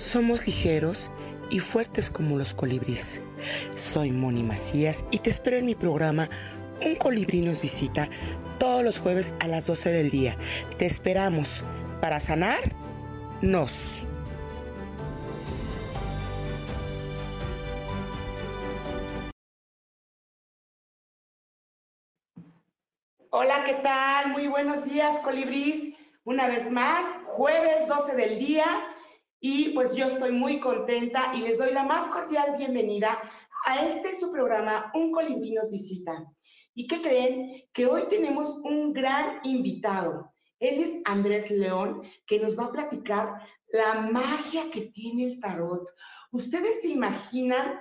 Somos ligeros y fuertes como los colibríes. Soy Moni Macías y te espero en mi programa Un colibrí nos visita todos los jueves a las 12 del día. Te esperamos para sanar nos. Hola, ¿qué tal? Muy buenos días, colibrís. Una vez más, jueves 12 del día y pues yo estoy muy contenta y les doy la más cordial bienvenida a este su programa Un colibrí visita. ¿Y qué creen? Que hoy tenemos un gran invitado. Él es Andrés León, que nos va a platicar la magia que tiene el tarot. Ustedes se imaginan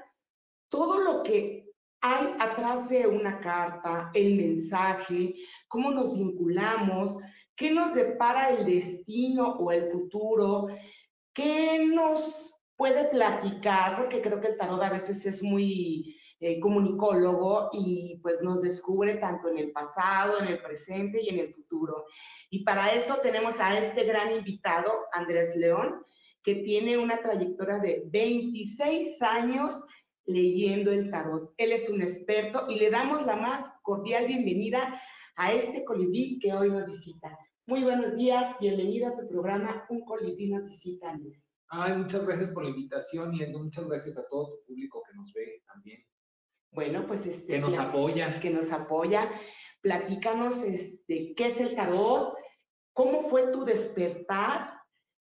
todo lo que hay atrás de una carta, el mensaje, cómo nos vinculamos, qué nos depara el destino o el futuro, ¿Qué nos puede platicar? Porque creo que el tarot a veces es muy eh, comunicólogo y pues nos descubre tanto en el pasado, en el presente y en el futuro. Y para eso tenemos a este gran invitado, Andrés León, que tiene una trayectoria de 26 años leyendo el tarot. Él es un experto y le damos la más cordial bienvenida a este colibrí que hoy nos visita. Muy buenos días, bienvenido a tu programa Un colibrí nos visita, Andrés. Ay, muchas gracias por la invitación y muchas gracias a todo tu público que nos ve también. Bueno, pues este... Que nos apoya. Que nos apoya. Platícanos este, qué es el tarot, cómo fue tu despertar,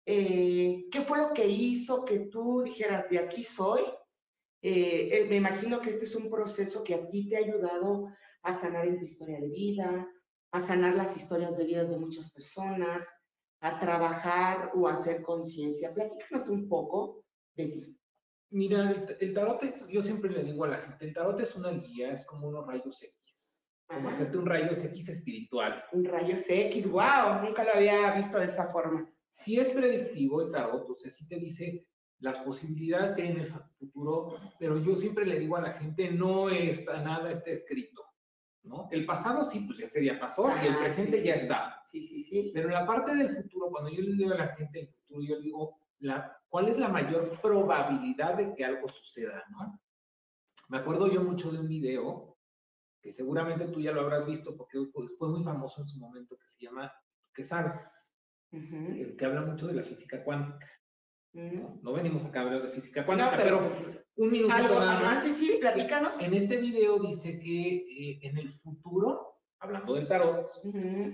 eh, qué fue lo que hizo que tú dijeras, de aquí soy. Eh, eh, me imagino que este es un proceso que a ti te ha ayudado a sanar en tu historia de vida, a sanar las historias de vidas de muchas personas, a trabajar o a hacer conciencia. Platícanos un poco de ti. Mira, el, tarot, yo siempre le digo a la gente, el tarot es una guía, es como unos rayos X, como hacerte un rayos X espiritual. Un rayos X, wow, nunca lo había visto de esa forma. Sí es predictivo el tarot, o sea, sí te dice las posibilidades que hay en el futuro, pero yo siempre le digo a la gente, no está, nada está escrito. El pasado sí, pues ya sería pasó y el presente ya está. Sí, sí, sí. Pero la parte del futuro, cuando yo le digo a la gente el futuro, yo digo, la, ¿cuál es la mayor probabilidad de que algo suceda, no? Me acuerdo yo mucho de un video que seguramente tú ya lo habrás visto porque pues, fue muy famoso en su momento, que se llama ¿Qué sabes? El que habla mucho de la física cuántica. No, venimos acá a hablar de física cuántica, pero pues, un minuto nada más. Sí, sí, platícanos. En este video dice que eh, en el futuro, hablando del tarot,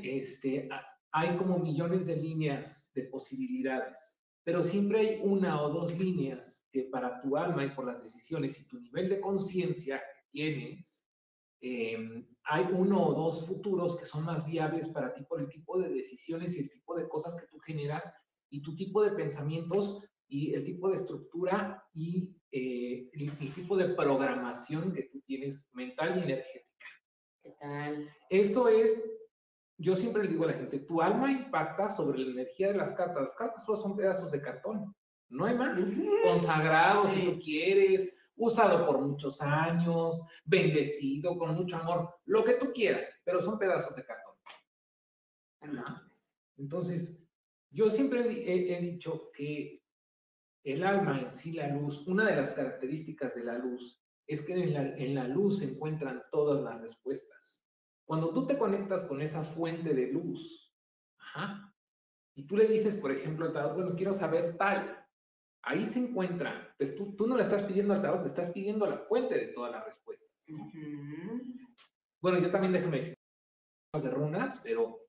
este, hay como millones de líneas de posibilidades, pero siempre hay una o dos líneas que para tu alma y por las decisiones y tu nivel de conciencia que tienes, em, hay uno o dos futuros que son más viables para ti por el tipo de decisiones y el tipo de cosas que tú generas y tu tipo de pensamientos y el tipo de estructura y eh, el, tipo de programación que tú tienes mental y energética. ¿Qué tal? Eso es, yo siempre le digo a la gente, tu alma impacta sobre la energía de las cartas. Las cartas solo son pedazos de cartón, no hay más. Consagrado si tú quieres, usado por muchos años, bendecido, con mucho amor, lo que tú quieras, pero son pedazos de cartón. Entonces, yo siempre he, dicho que el alma en sí, la luz, una de las características de la luz es que en la, luz se encuentran todas las respuestas. Cuando tú te conectas con esa fuente de luz, y tú le dices, por ejemplo, al tarot, bueno, quiero saber tal, ahí se encuentra. Entonces, tú, no le estás pidiendo al tarot, le estás pidiendo a la fuente de todas las respuestas. Bueno, yo también déjame decir de runas, pero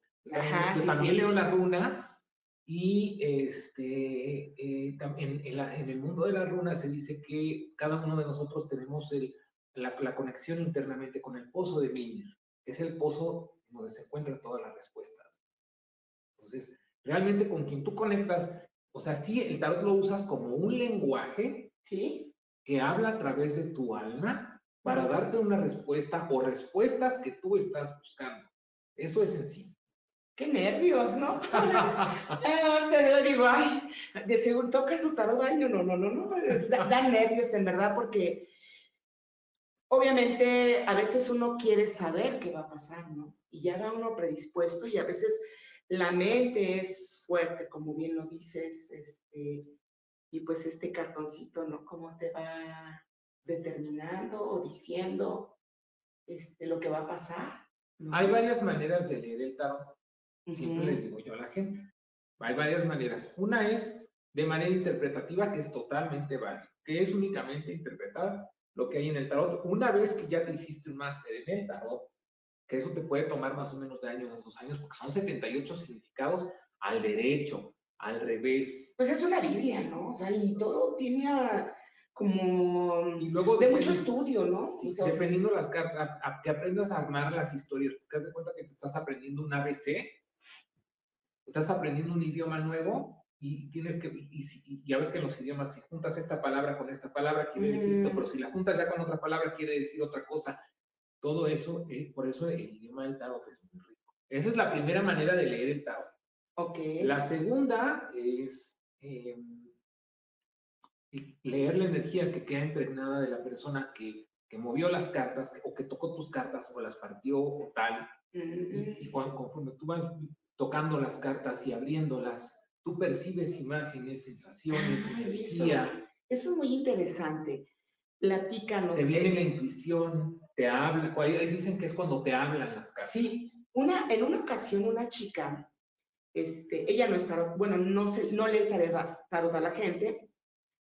también leo las runas y este, eh, en, el mundo de las runas se dice que cada uno de nosotros tenemos la, conexión internamente con el pozo de Mimir, que es el pozo donde se encuentran todas las respuestas. Entonces, realmente con quien tú conectas, o sea, sí, el tarot lo usas como un lenguaje Sí. Que habla a través de tu alma para darte una respuesta o respuestas que tú estás buscando. Eso es en sí. Qué nervios, ¿no? te digo, ay, de seguro toca su tarot, ay, no, no, no, no, da, da nervios en verdad porque obviamente a veces uno quiere saber qué va a pasar, ¿no? Y ya va uno predispuesto y a veces la mente es fuerte, como bien lo dices, este, y pues este cartoncito, ¿no? ¿Cómo te va determinando o diciendo este, lo que va a pasar? Hay varias maneras de leer el tarot. Siempre les digo yo a la gente. Hay varias maneras. Una es de manera interpretativa, que es totalmente válida, que es únicamente interpretar lo que hay en el tarot. Una vez que ya te hiciste un máster en el tarot, que eso te puede tomar más o menos de años, dos años, porque son 78 significados al derecho, al revés. Pues es una Biblia, ¿no? O sea, y todo tiene como y luego de mucho estudio, ¿no? Sí, dependiendo las cartas, que aprendas a armar las historias, porque haz de cuenta que te estás aprendiendo un ABC, estás aprendiendo un idioma nuevo y tienes que, y, ya ves que en los idiomas, si juntas esta palabra con esta palabra, quiere decir esto, pero si la juntas ya con otra palabra, quiere decir otra cosa. Todo eso, eh, por eso el idioma del tarot es muy rico. Esa es la primera manera de leer el tarot. Ok. La segunda es em, leer la energía que queda impregnada de la persona que, que, movió las cartas o que tocó tus cartas o las partió o tal. Y, cuando, conforme tú vas tocando las cartas y abriéndolas, tú percibes imágenes, sensaciones, energía. Eso, es muy interesante. Platícanos. Te viene la intuición, te habla, ahí dicen que es cuando te hablan las cartas. Sí, una, en una ocasión una chica, este, ella no está, bueno, no, se, no lee tarot a la gente,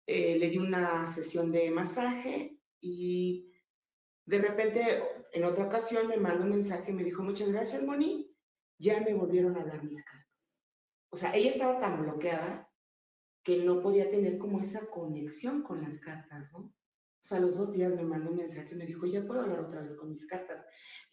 eh, le di una sesión de masaje y de repente en otra ocasión me mandó un mensaje y me dijo, muchas gracias, Moni, ya me volvieron a hablar mis cartas o sea, ella estaba tan bloqueada que no podía tener como esa conexión con las cartas, ¿no? O sea, a los dos días me mandó un mensaje y me dijo, ya puedo hablar otra vez con mis cartas.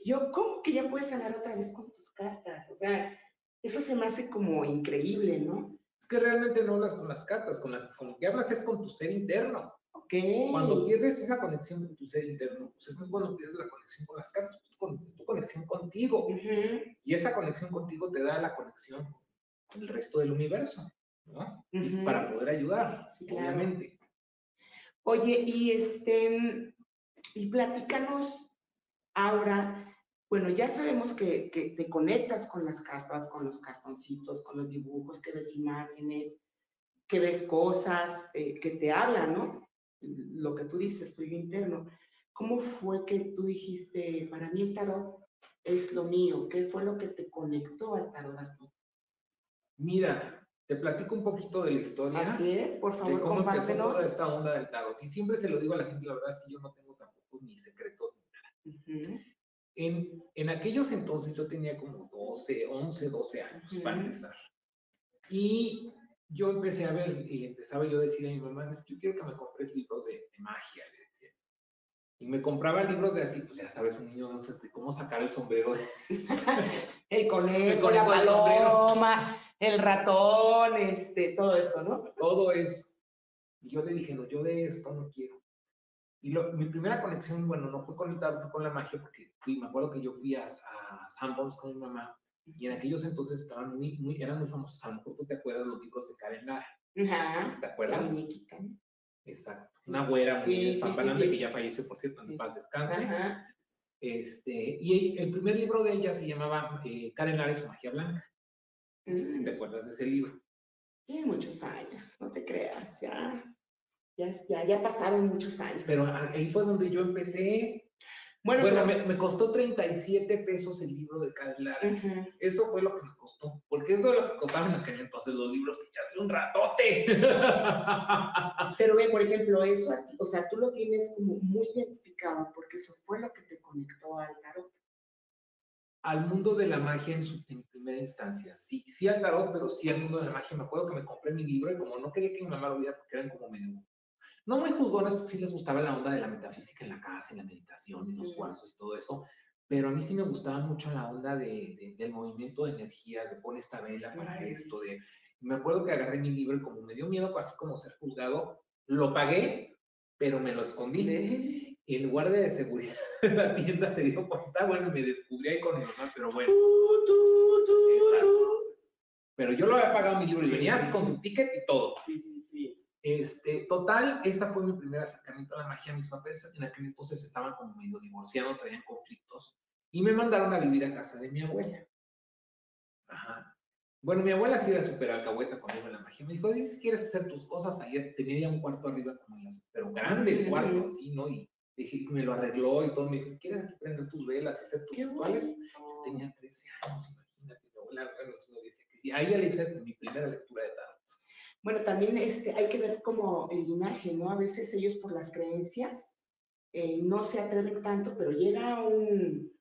Yo, ¿cómo que ya puedes hablar otra vez con tus cartas? O sea, eso se me hace como increíble, ¿no? Es que realmente no hablas con las cartas, con, lo que hablas es con tu ser interno. Ok. Cuando pierdes esa conexión con tu ser interno, pues eso es cuando pierdes la conexión con las cartas, pues es tu conexión contigo. Y esa conexión contigo te da la conexión el resto del universo, ¿no? Para poder ayudar, obviamente. Oye, y este, y platícanos ahora, bueno, ya sabemos que, que, te conectas con las cartas, con los cartoncitos, con los dibujos, que ves imágenes, que ves cosas, eh, que te hablan, ¿no? Lo que tú dices, tuyo interno. ¿Cómo fue que tú dijiste, para mí el tarot es lo mío? ¿Qué fue lo que te conectó al tarot a ti? Mira, te platico un poquito de la historia. Así es, por favor, de cómo empezó toda esta onda del tarot. Y siempre se lo digo a la gente, la verdad es que yo no tengo tampoco ni secretos ni nada. en, en, aquellos entonces yo tenía como 12, 11, 12 años para empezar. Y yo empecé a ver, y empezaba yo a decir a mi mamá, es que yo quiero que me compres libros de, magia, le decía. Y me compraba libros de así, pues ya sabes, un niño no sé cómo sacar el sombrero. el conejo, la paloma el ratón, este, todo eso, ¿no? Todo eso. Y yo le dije, no, yo de esto no quiero. Y mi primera conexión, bueno, no fue con el tarot, fue con la magia, porque fui, me acuerdo que yo fui a, a Sanborns con mi mamá, y en aquellos entonces estaban muy, muy, eran muy famosos, a lo mejor tú te acuerdas los libros de Karen Lara. Ajá. ¿Te acuerdas? La muñequita. Exacto. Una güera muy sí, que ya falleció, por cierto, en paz descanse. Ajá. Este, y el primer libro de ella se llamaba eh, Karen Lara y su magia blanca. No sé si te acuerdas de ese libro. Tiene muchos años, no te creas, ya, ya, ya, pasaron muchos años. Pero ahí fue donde yo empecé. Bueno, bueno me, costó 37 pesos el libro de Karen Eso fue lo que me costó, porque eso es lo que costaban en aquel entonces los libros, que ya hace un ratote. Pero ve, por ejemplo, eso, o sea, tú lo tienes como muy identificado, porque eso fue lo que te conectó al tarot al mundo de la magia en, su, primera instancia. Sí, sí al tarot, pero sí al mundo de la magia. Me acuerdo que me compré mi libro y como no quería que mi mamá lo viera porque eran como medio... No muy juzgones, porque sí les gustaba la onda de la metafísica en la casa, en la meditación, en los cuarzos y todo eso, pero a mí sí me gustaba mucho la onda de, del movimiento de energías, de poner esta vela para esto, de... Me acuerdo que agarré mi libro y como me dio miedo, así como ser juzgado, lo pagué pero me lo escondí. Y el guardia de seguridad de la tienda se dio cuenta, bueno, me descubrí ahí con mi mamá, pero bueno. Pero yo lo había pagado mi libro y venía con su ticket y todo. Sí, sí. Este, total, esta fue mi primer acercamiento a la magia. Mis papás en aquel entonces estaban como medio divorciados, traían conflictos y me mandaron a vivir a casa de mi abuela. Ajá. Bueno, mi abuela sí era súper alcahueta cuando iba a la magia. Me dijo, si quieres hacer tus cosas, ayer tenía ya un cuarto arriba, como en las, pero grande el cuarto, así, ¿no? Y dije, me lo arregló y todo. Me dijo, quieres aquí prender tus velas y hacer tus rituales. Tenía 13 años, imagínate. Mi abuela, bueno, me decía que sí. Ahí ya le hice mi primera lectura de tarot. Bueno, también este, hay que ver como el linaje, ¿no? A veces ellos por las creencias eh, no se atreven tanto, pero llega un,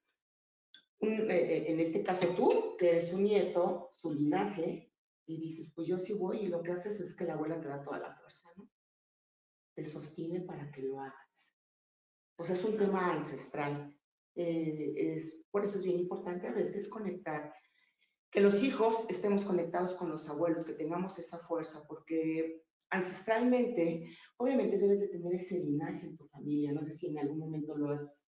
un eh, eh, en este caso tú, que eres un nieto, su linaje, y dices, pues yo sí voy, y lo que haces es que la abuela te da toda la fuerza, ¿no? Te sostiene para que lo hagas. Pues es un tema ancestral. es, por eso es bien importante a veces conectar que los hijos estemos conectados con los abuelos, que tengamos esa fuerza, porque ancestralmente, obviamente debes de tener ese linaje en tu familia. No sé si en algún momento lo has,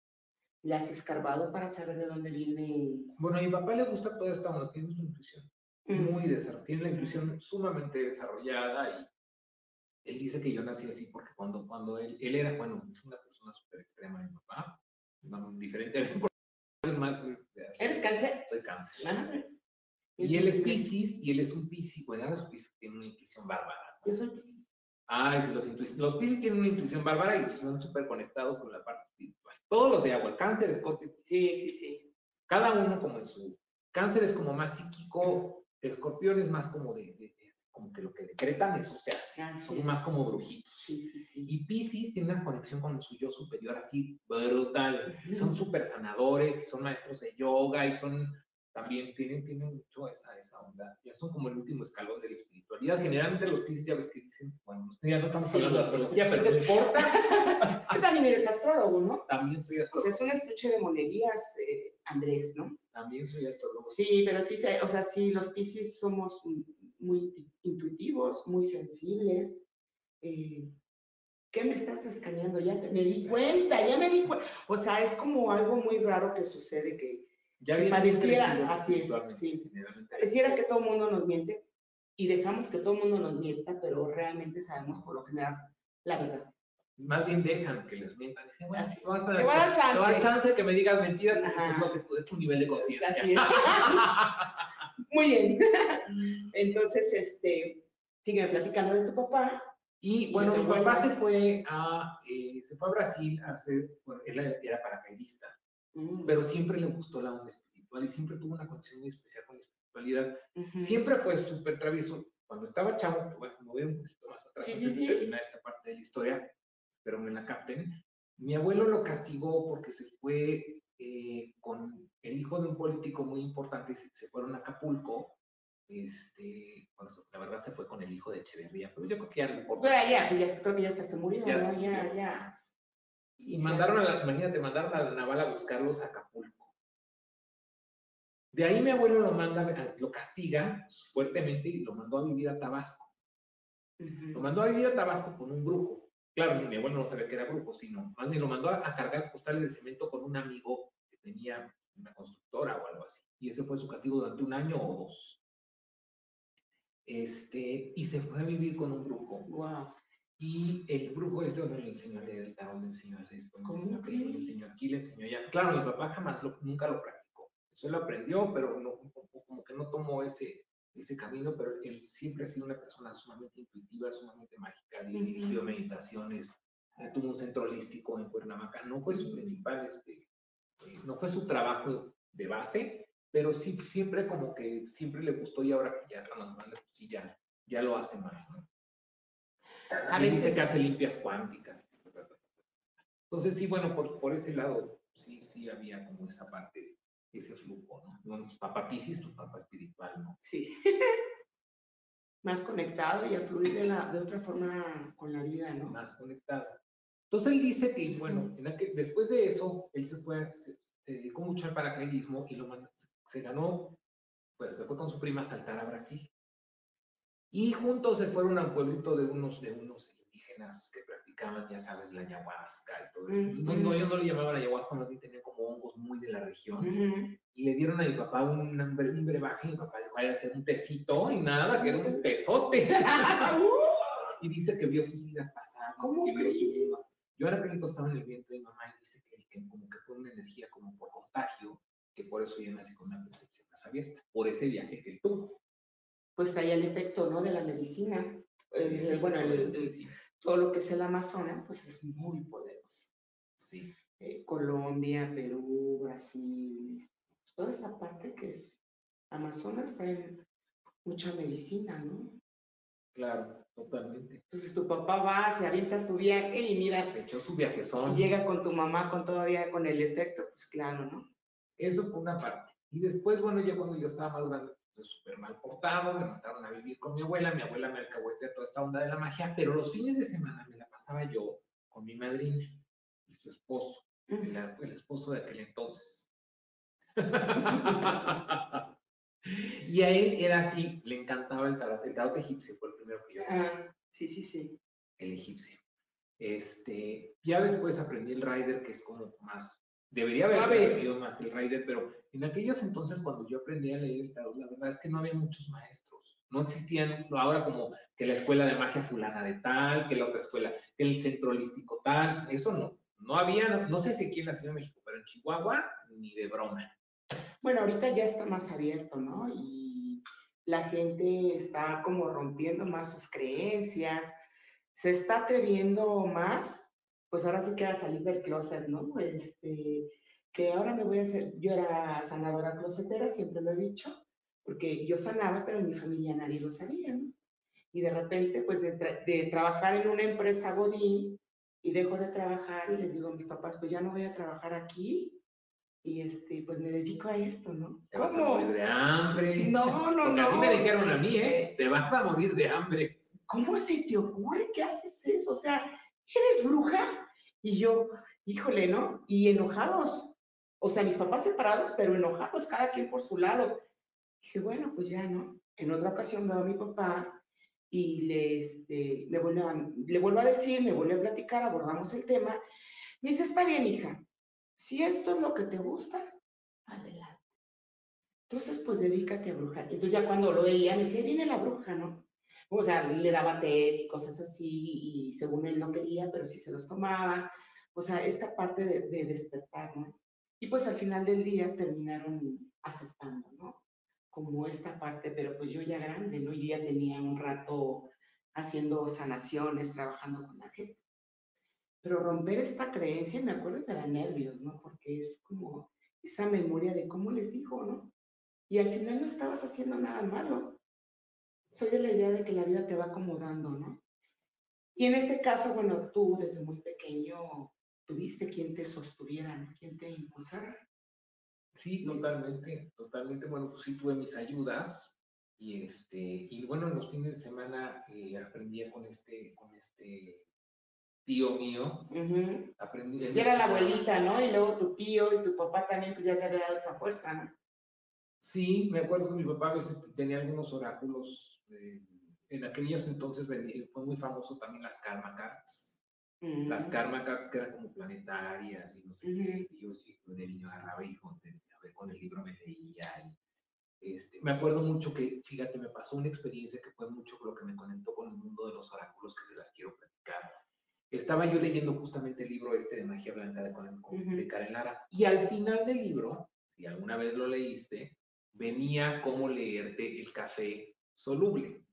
le has escarbado para saber de dónde viene. Bueno, a mi papá le gusta toda esta onda, tiene su intuición muy desarrollada, tiene la intuición sumamente desarrollada y él dice que yo nací así porque cuando, cuando él, él era, bueno, una persona súper extrema, mi papá, diferente, más... ¿Eres cáncer? Soy cáncer. Y él es Pisces, y él es un Pisces, bueno, los Pisces tienen una intuición bárbara. Yo soy Pisces. Ah, sí, los, los Pisces tienen una intuición bárbara y son súper conectados con la parte espiritual. Todos los de agua, el cáncer, escorpio, Sí, sí, sí. Cada uno como en su... Cáncer es como más psíquico, escorpión es más como de, como que lo que decretan, eso se hace. Ah, son más como brujitos. Sí, sí, sí. Y Pisces tiene una conexión con su yo superior así brutal. Son súper sanadores, y son maestros de yoga, y son también tienen, tienen mucho esa, esa onda. Ya son como el último escalón de la espiritualidad. Generalmente los Pisces ya ves que dicen, bueno, ya no estamos hablando de astrología, pero no importa. es que también eres astrólogo, ¿no? También soy astrólogo. Pues es un estuche de monerías, eh, Andrés, ¿no? También soy astrólogo. Sí, pero sí, o sea, sí, los Pisces somos muy intuitivos, muy sensibles. Eh, ¿Qué me estás escaneando? Ya me di cuenta, ya me di cuenta. O sea, es como algo muy raro que sucede que ya pareciera, así es, sí. Pareciera que todo el mundo nos miente y dejamos que todo el mundo nos mienta, pero realmente sabemos por lo general la verdad. Más bien dejan que les mientan. Dicen, bueno, te voy a dar chance. Te chance que me digas mentiras porque es, lo que, es tu nivel de conciencia. Muy bien. Entonces, este, sigue platicando de tu papá. Y bueno, mi papá se fue a, eh, se fue a Brasil a hacer, bueno, él era paracaidista. Mm. pero siempre le gustó la onda espiritual y siempre tuvo una conexión muy especial con la espiritualidad. Siempre fue súper travieso. Cuando estaba chavo, bueno, me voy un poquito más atrás antes de terminar esta parte de la historia, pero me la capten. Mi abuelo lo castigó porque se fue eh, con el hijo de un político muy importante, se, se fueron a Acapulco este, bueno, la verdad se fue con el hijo de Echeverría, pero yo creo que ya no importa. ya, ya, creo que ya se murió, ya, ya, ya. Y mandaron a la, imagínate, mandaron a la naval a buscarlos a Acapulco. De ahí mi abuelo lo manda, lo castiga fuertemente y lo mandó a vivir a Tabasco. Lo mandó a vivir a Tabasco con un brujo. Claro, mi abuelo no sabía que era brujo, sino más bien lo mandó a, cargar postales de cemento con un amigo que tenía una constructora o algo así. Y ese fue su castigo durante un año o dos. Este, y se fue a vivir con un brujo. Wow. Y el brujo es donde le enseñó a leer el tarot, le enseñó a hacer esto, le enseñó, le enseñó aquí, le enseñó allá. Claro, mi papá jamás, lo, nunca lo practicó. Eso lo aprendió, pero no, como que no tomó ese, ese camino, pero él siempre ha sido una persona sumamente intuitiva, sumamente mágica, dirigió meditaciones, eh, tuvo un centro holístico en Cuernavaca, no fue su principal, este, eh, no fue su trabajo de base, pero sí, siempre como que siempre le gustó y ahora que ya está más grande, pues sí, ya, ya lo hace más, ¿no? A veces dice que hace limpias cuánticas. Entonces, sí, bueno, por, por ese lado, sí, sí había como esa parte, ese flujo, ¿no? Bueno, pues, papá Piscis, tu papá espiritual, ¿no? Sí. Más conectado y a fluir de, la, de otra forma con la vida, ¿no? Más conectado. Entonces él dice que, bueno, en que después de eso, él se fue, se, dedicó mucho al paracaidismo y lo se ganó, pues se fue con su prima a saltar a Brasil. Y juntos se fueron a un pueblito de unos, de unos indígenas que practicaban, ya sabes, la ayahuasca y todo eso. no, no, ellos no le llamaban ayahuasca, más bien tenían como hongos muy de la región. Y le dieron a mi papá un, un, brebaje y mi papá dijo, vaya a hacer un tecito y nada, que era un tesote. y dice que vio sus vidas pasadas, que vio su vida. Yo ahora que estaba en el viento de mi mamá y dice que, que como que fue una energía como por contagio, que por eso yo nací con una percepción más abierta, por ese viaje que él tuvo. Pues traía el efecto, ¿no? De la medicina. Eh, bueno, todo lo que es el Amazonas, pues es muy poderoso. Sí. Eh, Colombia, Perú, Brasil, toda esa parte que es Amazonas trae mucha medicina, ¿no? Claro, totalmente. Entonces tu papá va, se avienta su viaje y mira. Se echó su viajezón. Y llega con tu mamá con todavía con el efecto, pues claro, ¿no? Eso fue una parte. Y después, bueno, ya cuando yo estaba más grande, súper mal portado, me mandaron a vivir con mi abuela, mi abuela me alcahueteó toda esta onda de la magia, pero los fines de semana me la pasaba yo con mi madrina y su esposo, el, el esposo de aquel entonces. y a él era así, le encantaba el tarot, el tarot egipcio fue el primero que yo Ah, sí, sí, sí. El egipcio. Este, ya después aprendí el rider, que es como más Debería haber aprendido más el Rider, pero en aquellos entonces cuando yo aprendí a leer el tarot, la verdad es que no había muchos maestros. No existían, ahora como que la escuela de magia fulana de tal, que la otra escuela, que el centro holístico tal, eso no. No había, no, sé si aquí en la Ciudad de México, pero en Chihuahua, ni de broma. Bueno, ahorita ya está más abierto, ¿no? Y la gente está como rompiendo más sus creencias, se está atreviendo más pues ahora sí que a salir del closet, ¿no? Este, que ahora me voy a hacer, yo era sanadora closetera, siempre lo he dicho, porque yo sanaba, pero en mi familia nadie lo sabía, ¿no? Y de repente, pues de, trabajar en una empresa Godín, y dejo de trabajar y les digo a mis papás, pues ya no voy a trabajar aquí, y este, pues me dedico a esto, ¿no? Te vas a morir de hambre. No, no, Porque no. así me dijeron a mí, ¿eh? Te vas a morir de hambre. ¿Cómo se te ocurre que haces eso? O sea, ¿eres bruja? Y yo, híjole, ¿no? Y enojados. O sea, mis papás separados, pero enojados, cada quien por su lado. Dije, bueno, pues ya, ¿no? En otra ocasión veo a mi papá y le, este, le, vuelvo a, le vuelvo a decir, me vuelve a platicar, abordamos el tema. Me dice, está bien, hija, si esto es lo que te gusta, adelante. Entonces, pues dedícate a brujar. Entonces ya cuando lo veía, me decía, viene la bruja, ¿no? O sea, le daba tés y cosas así, y según él no quería, pero sí se los tomaba, o sea, esta parte de, despertar, ¿no? Y pues al final del día terminaron aceptando, ¿no? Como esta parte, pero pues yo ya grande, ¿no? Yo ya tenía un rato haciendo sanaciones, trabajando con la gente. Pero romper esta creencia, me acuerdo que era nervios, ¿no? Porque es como esa memoria de cómo les dijo, ¿no? Y al final no estabas haciendo nada malo soy de la idea de que la vida te va acomodando, ¿no? Y en este caso, bueno, tú desde muy pequeño tuviste quien te sostuviera, ¿no? Quien te impulsara. Sí, totalmente, totalmente. Bueno, pues sí tuve mis ayudas y este, y bueno, en los fines de semana eh, aprendía con este, con este tío mío. Aprendí. Sí, era la abuelita, ¿no? Y luego tu tío y tu papá también, pues ya te había dado esa fuerza, ¿no? Sí, me acuerdo que mi papá a veces tenía algunos oráculos en aquellos entonces fue muy famoso también las karma cards. Las mm. karma cards que eran como planetarias y no sé qué. Y yo sí, de niño agarraba y con, con el libro me leía. este, me acuerdo mucho que, fíjate, me pasó una experiencia que fue mucho lo que me conectó con el mundo de los oráculos que se las quiero platicar. Estaba yo leyendo justamente el libro este de Magia Blanca de, de Karen Lara y al final del libro, si alguna vez lo leíste, venía cómo leerte el café soluble,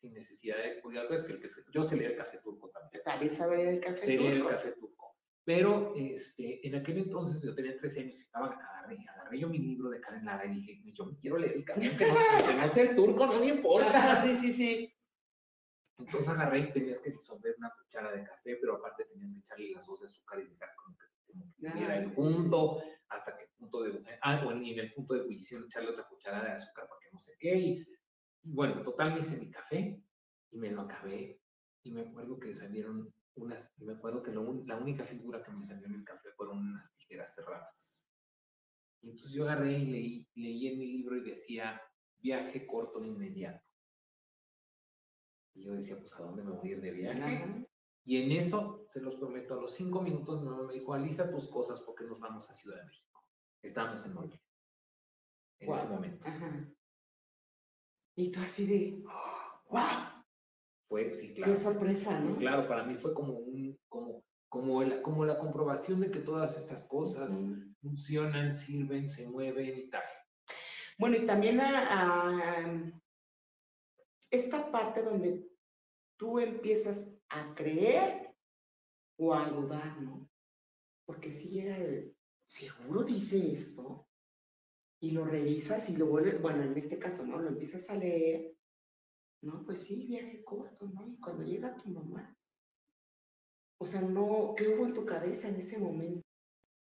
sin necesidad de cuidado. Es que, el que yo sé leer el café turco también. También sabe el café turco. el café turco. Pero este, en aquel entonces yo tenía 13 años y estaba, agarré, agarré yo mi libro de Karen Lara y dije, yo me quiero leer el café, aunque no se me hace el turco, no me importa. sí, sí, sí. Entonces agarré y tenías que disolver una cuchara de café, pero aparte tenías que echarle las dos de azúcar y dejar como que, que tuviera el punto, hasta que el punto de, ah, bueno, y en el punto de ebullición echarle otra cuchara de azúcar para que no sé qué, y bueno, total me hice mi café y me lo acabé. Y me acuerdo que salieron unas, y me acuerdo que la única figura que me salió en el café fueron unas tijeras cerradas. Y entonces yo agarré y leí, leí en mi libro y decía, viaje corto e inmediato. Y yo decía, pues, ¿a dónde me voy a ir de viaje? Y en eso, se los prometo, a los cinco minutos mi mamá me dijo, alista tus cosas porque nos vamos a Ciudad de México. Estamos en Morelia. En ese momento. Y tú así de, ¡wow! Fue, sí, claro. Qué sorpresa, ¿no? claro, para mí fue como un, como, como, la, como la comprobación de que todas estas cosas funcionan, sirven, se mueven y tal. Bueno, y también a, esta parte donde tú empiezas a creer o a dudar, ¿no? Porque si llega el, seguro dice esto, y lo revisas y lo vuelves, bueno, en este caso, ¿no? Lo empiezas a leer, ¿no? Pues sí, viaje corto, ¿no? Y cuando llega tu mamá, o sea, no, ¿qué hubo en tu cabeza en ese momento?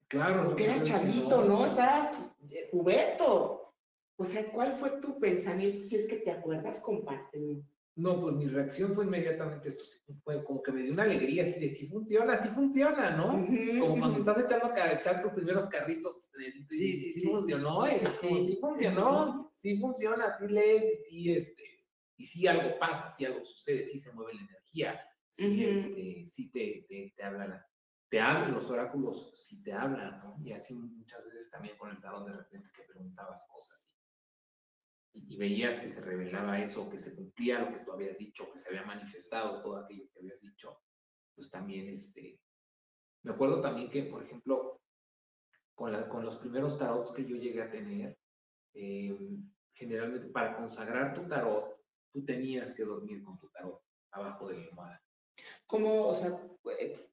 Claro. Porque eras chavito, ¿no? Estabas eh, jugueto. O sea, ¿cuál fue tu pensamiento? Si es que te acuerdas, compártelo. No, pues mi reacción fue inmediatamente esto, fue como que me dio una alegría así de sí funciona, sí funciona, ¿no? como cuando estás echando a echar tus primeros carritos, sí, sí, sí, sí, funcionó, sí, sí, funcionó, sí funciona, sí lees, y sí, este, y sí algo pasa, sí algo sucede, sí se mueve la energía, sí, este, sí te, te, te hablan, te hablan los oráculos, sí te hablan, ¿no? Y así muchas veces también con el tarot de repente que preguntabas cosas y, veías que se revelaba eso, que se cumplía lo que tú habías dicho, que se había manifestado todo aquello que habías dicho, pues también, este, me acuerdo también que, por ejemplo, con, la, con los primeros tarots que yo llegué a tener, em, generalmente para consagrar tu tarot, tú tenías que dormir con tu tarot abajo de la almohada. ¿Cómo, o sea, eh,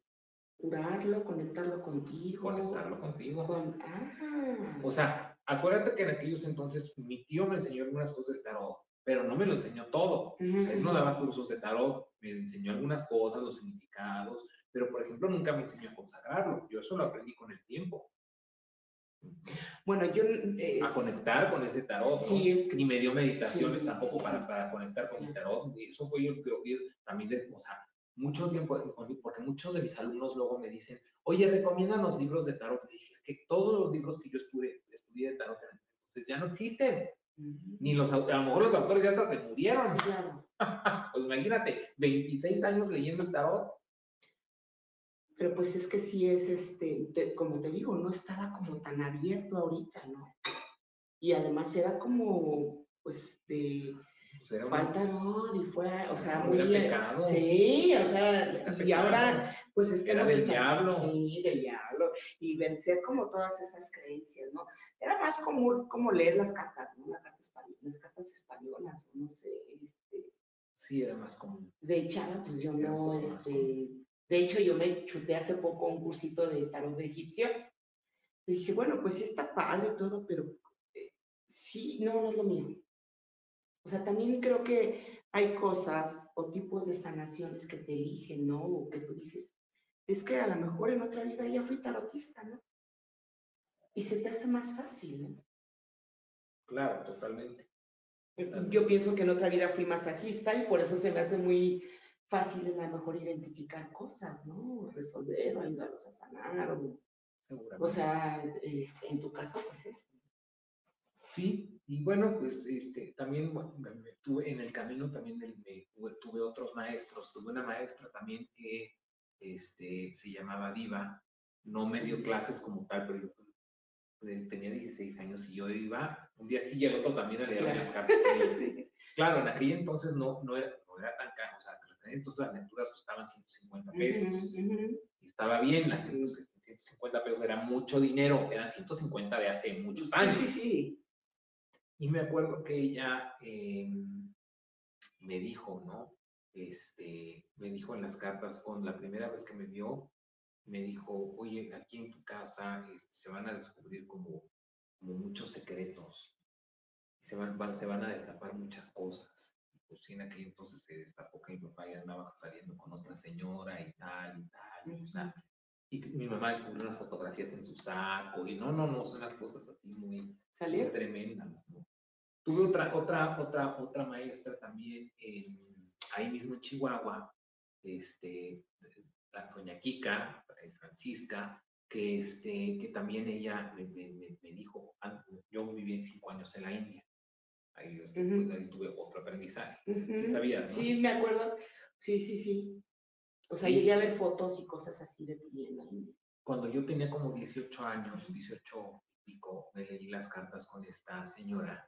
curarlo, conectarlo contigo? Conectarlo contigo. Con, ah. O sea, Acuérdate que en aquellos entonces mi tío me enseñó algunas cosas de tarot, pero no me lo enseñó todo. él no daba cursos de tarot, me enseñó algunas cosas, los significados, pero por ejemplo nunca me enseñó a consagrarlo. Yo eso lo aprendí con el tiempo. Bueno, yo... a conectar con ese tarot, sí, Ni me dio meditaciones tampoco para, para conectar con el tarot. Y eso fue yo creo que también, de, o sea, mucho tiempo, porque muchos de mis alumnos luego me dicen, oye, recomiéndanos libros de tarot. Y dije, es que todos los libros que yo estuve, estudié de tarot, entonces ya no existen. Ni los, a lo mejor los autores ya hasta se murieron. Claro. pues imagínate, 26 años leyendo el tarot. Pero pues es que sí es, este, como te digo, no estaba como tan abierto ahorita, ¿no? Y además era como, pues, de pues falta, ¿no? Y fue, o sea, muy... Pecado. Sí, o sea, y ahora, pues es que... Era del diablo. Sí, del diablo. Y vencer como todas esas creencias, ¿no? Era más común como leer las cartas, ¿no? Las cartas, españolas, las cartas españolas, no sé, este... Sí, era más común. De chava, pues yo no, este... De hecho, yo me chuté hace poco un cursito de tarot de egipcio. Y dije, bueno, pues sí está padre todo, pero eh, sí, no, no es lo mío. O sea, también creo que hay cosas o tipos de sanaciones que te eligen, ¿no? O que tú dices, es que a lo mejor en otra vida ya fui tarotista, ¿no? Y se te hace más fácil, ¿no? Claro, totalmente. Eh, yo pienso que en otra vida fui masajista y por eso se me hace muy fácil a lo mejor identificar cosas, ¿no? Resolver o ayudarlos a sanar. O, o sea, este, en tu caso, pues es. Sí, y bueno, pues este, también tuve en el camino también me, tuve, otros maestros, tuve una maestra también que este, se llamaba Diva, no me dio clases como tal, pero yo pues, tenía 16 años y yo iba, un día sí y el otro también a leer las cartas. Claro, en aquel entonces no, no, era, no era tan caro, o sea, entonces las lecturas costaban 150 pesos. Y estaba bien, la 150 pesos era mucho dinero, eran 150 de hace muchos años. Sí, sí. Y me acuerdo que ella em, me dijo, ¿no? Este, me dijo en las cartas, con la primera vez que me vio, me dijo, oye, aquí en tu casa este, se van a descubrir como, como muchos secretos, se van, se van a destapar muchas cosas. Pues sí, en aquel entonces se destapó que mi papá ya andaba saliendo con otra señora y tal y tal. o sea, y mi mamá descubrió unas fotografías en su saco y no, no, no, son las cosas así muy, muy tremendas, ¿no? Tuve otra, otra, otra, otra maestra también ahí mismo en Chihuahua, este, la doña Kika, eh, Francisca, que, este, que también ella me, me, dijo, yo viví cinco años en la India, ahí, tuve otro aprendizaje, ¿sí sabías? Sí, me acuerdo, sí, sí, sí. O sea, llegué a ver fotos y cosas así de ti en la India. Cuando yo tenía como 18 años, 18 y pico, me leí las cartas con esta señora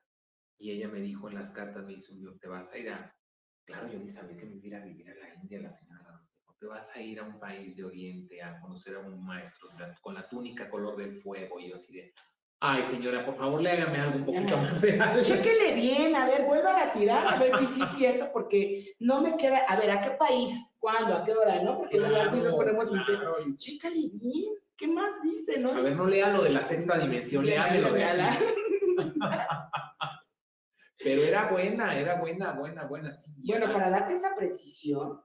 y ella me dijo en las cartas, me dijo, te vas a ir a... Claro, yo ni sabía que me iba a vivir a la India, la señora te vas a ir a un país de Oriente a conocer a un maestro con la túnica color del fuego. Y yo así de, ay señora, por favor, léame algo un poquito más real. Chéquele bien, a ver, vuelva a tirar, a ver si sí es cierto, porque no me queda, a ver, ¿a qué país? ¿Cuándo? ¿A qué hora? ¿No? Porque claro, así lo ponemos claro. Chécale bien, ¿qué más dice, no? A ver, no lea lo de la sexta dimensión, léame lo de la... Pero era buena, era buena, buena, buena. Sí, bueno, para darte esa precisión,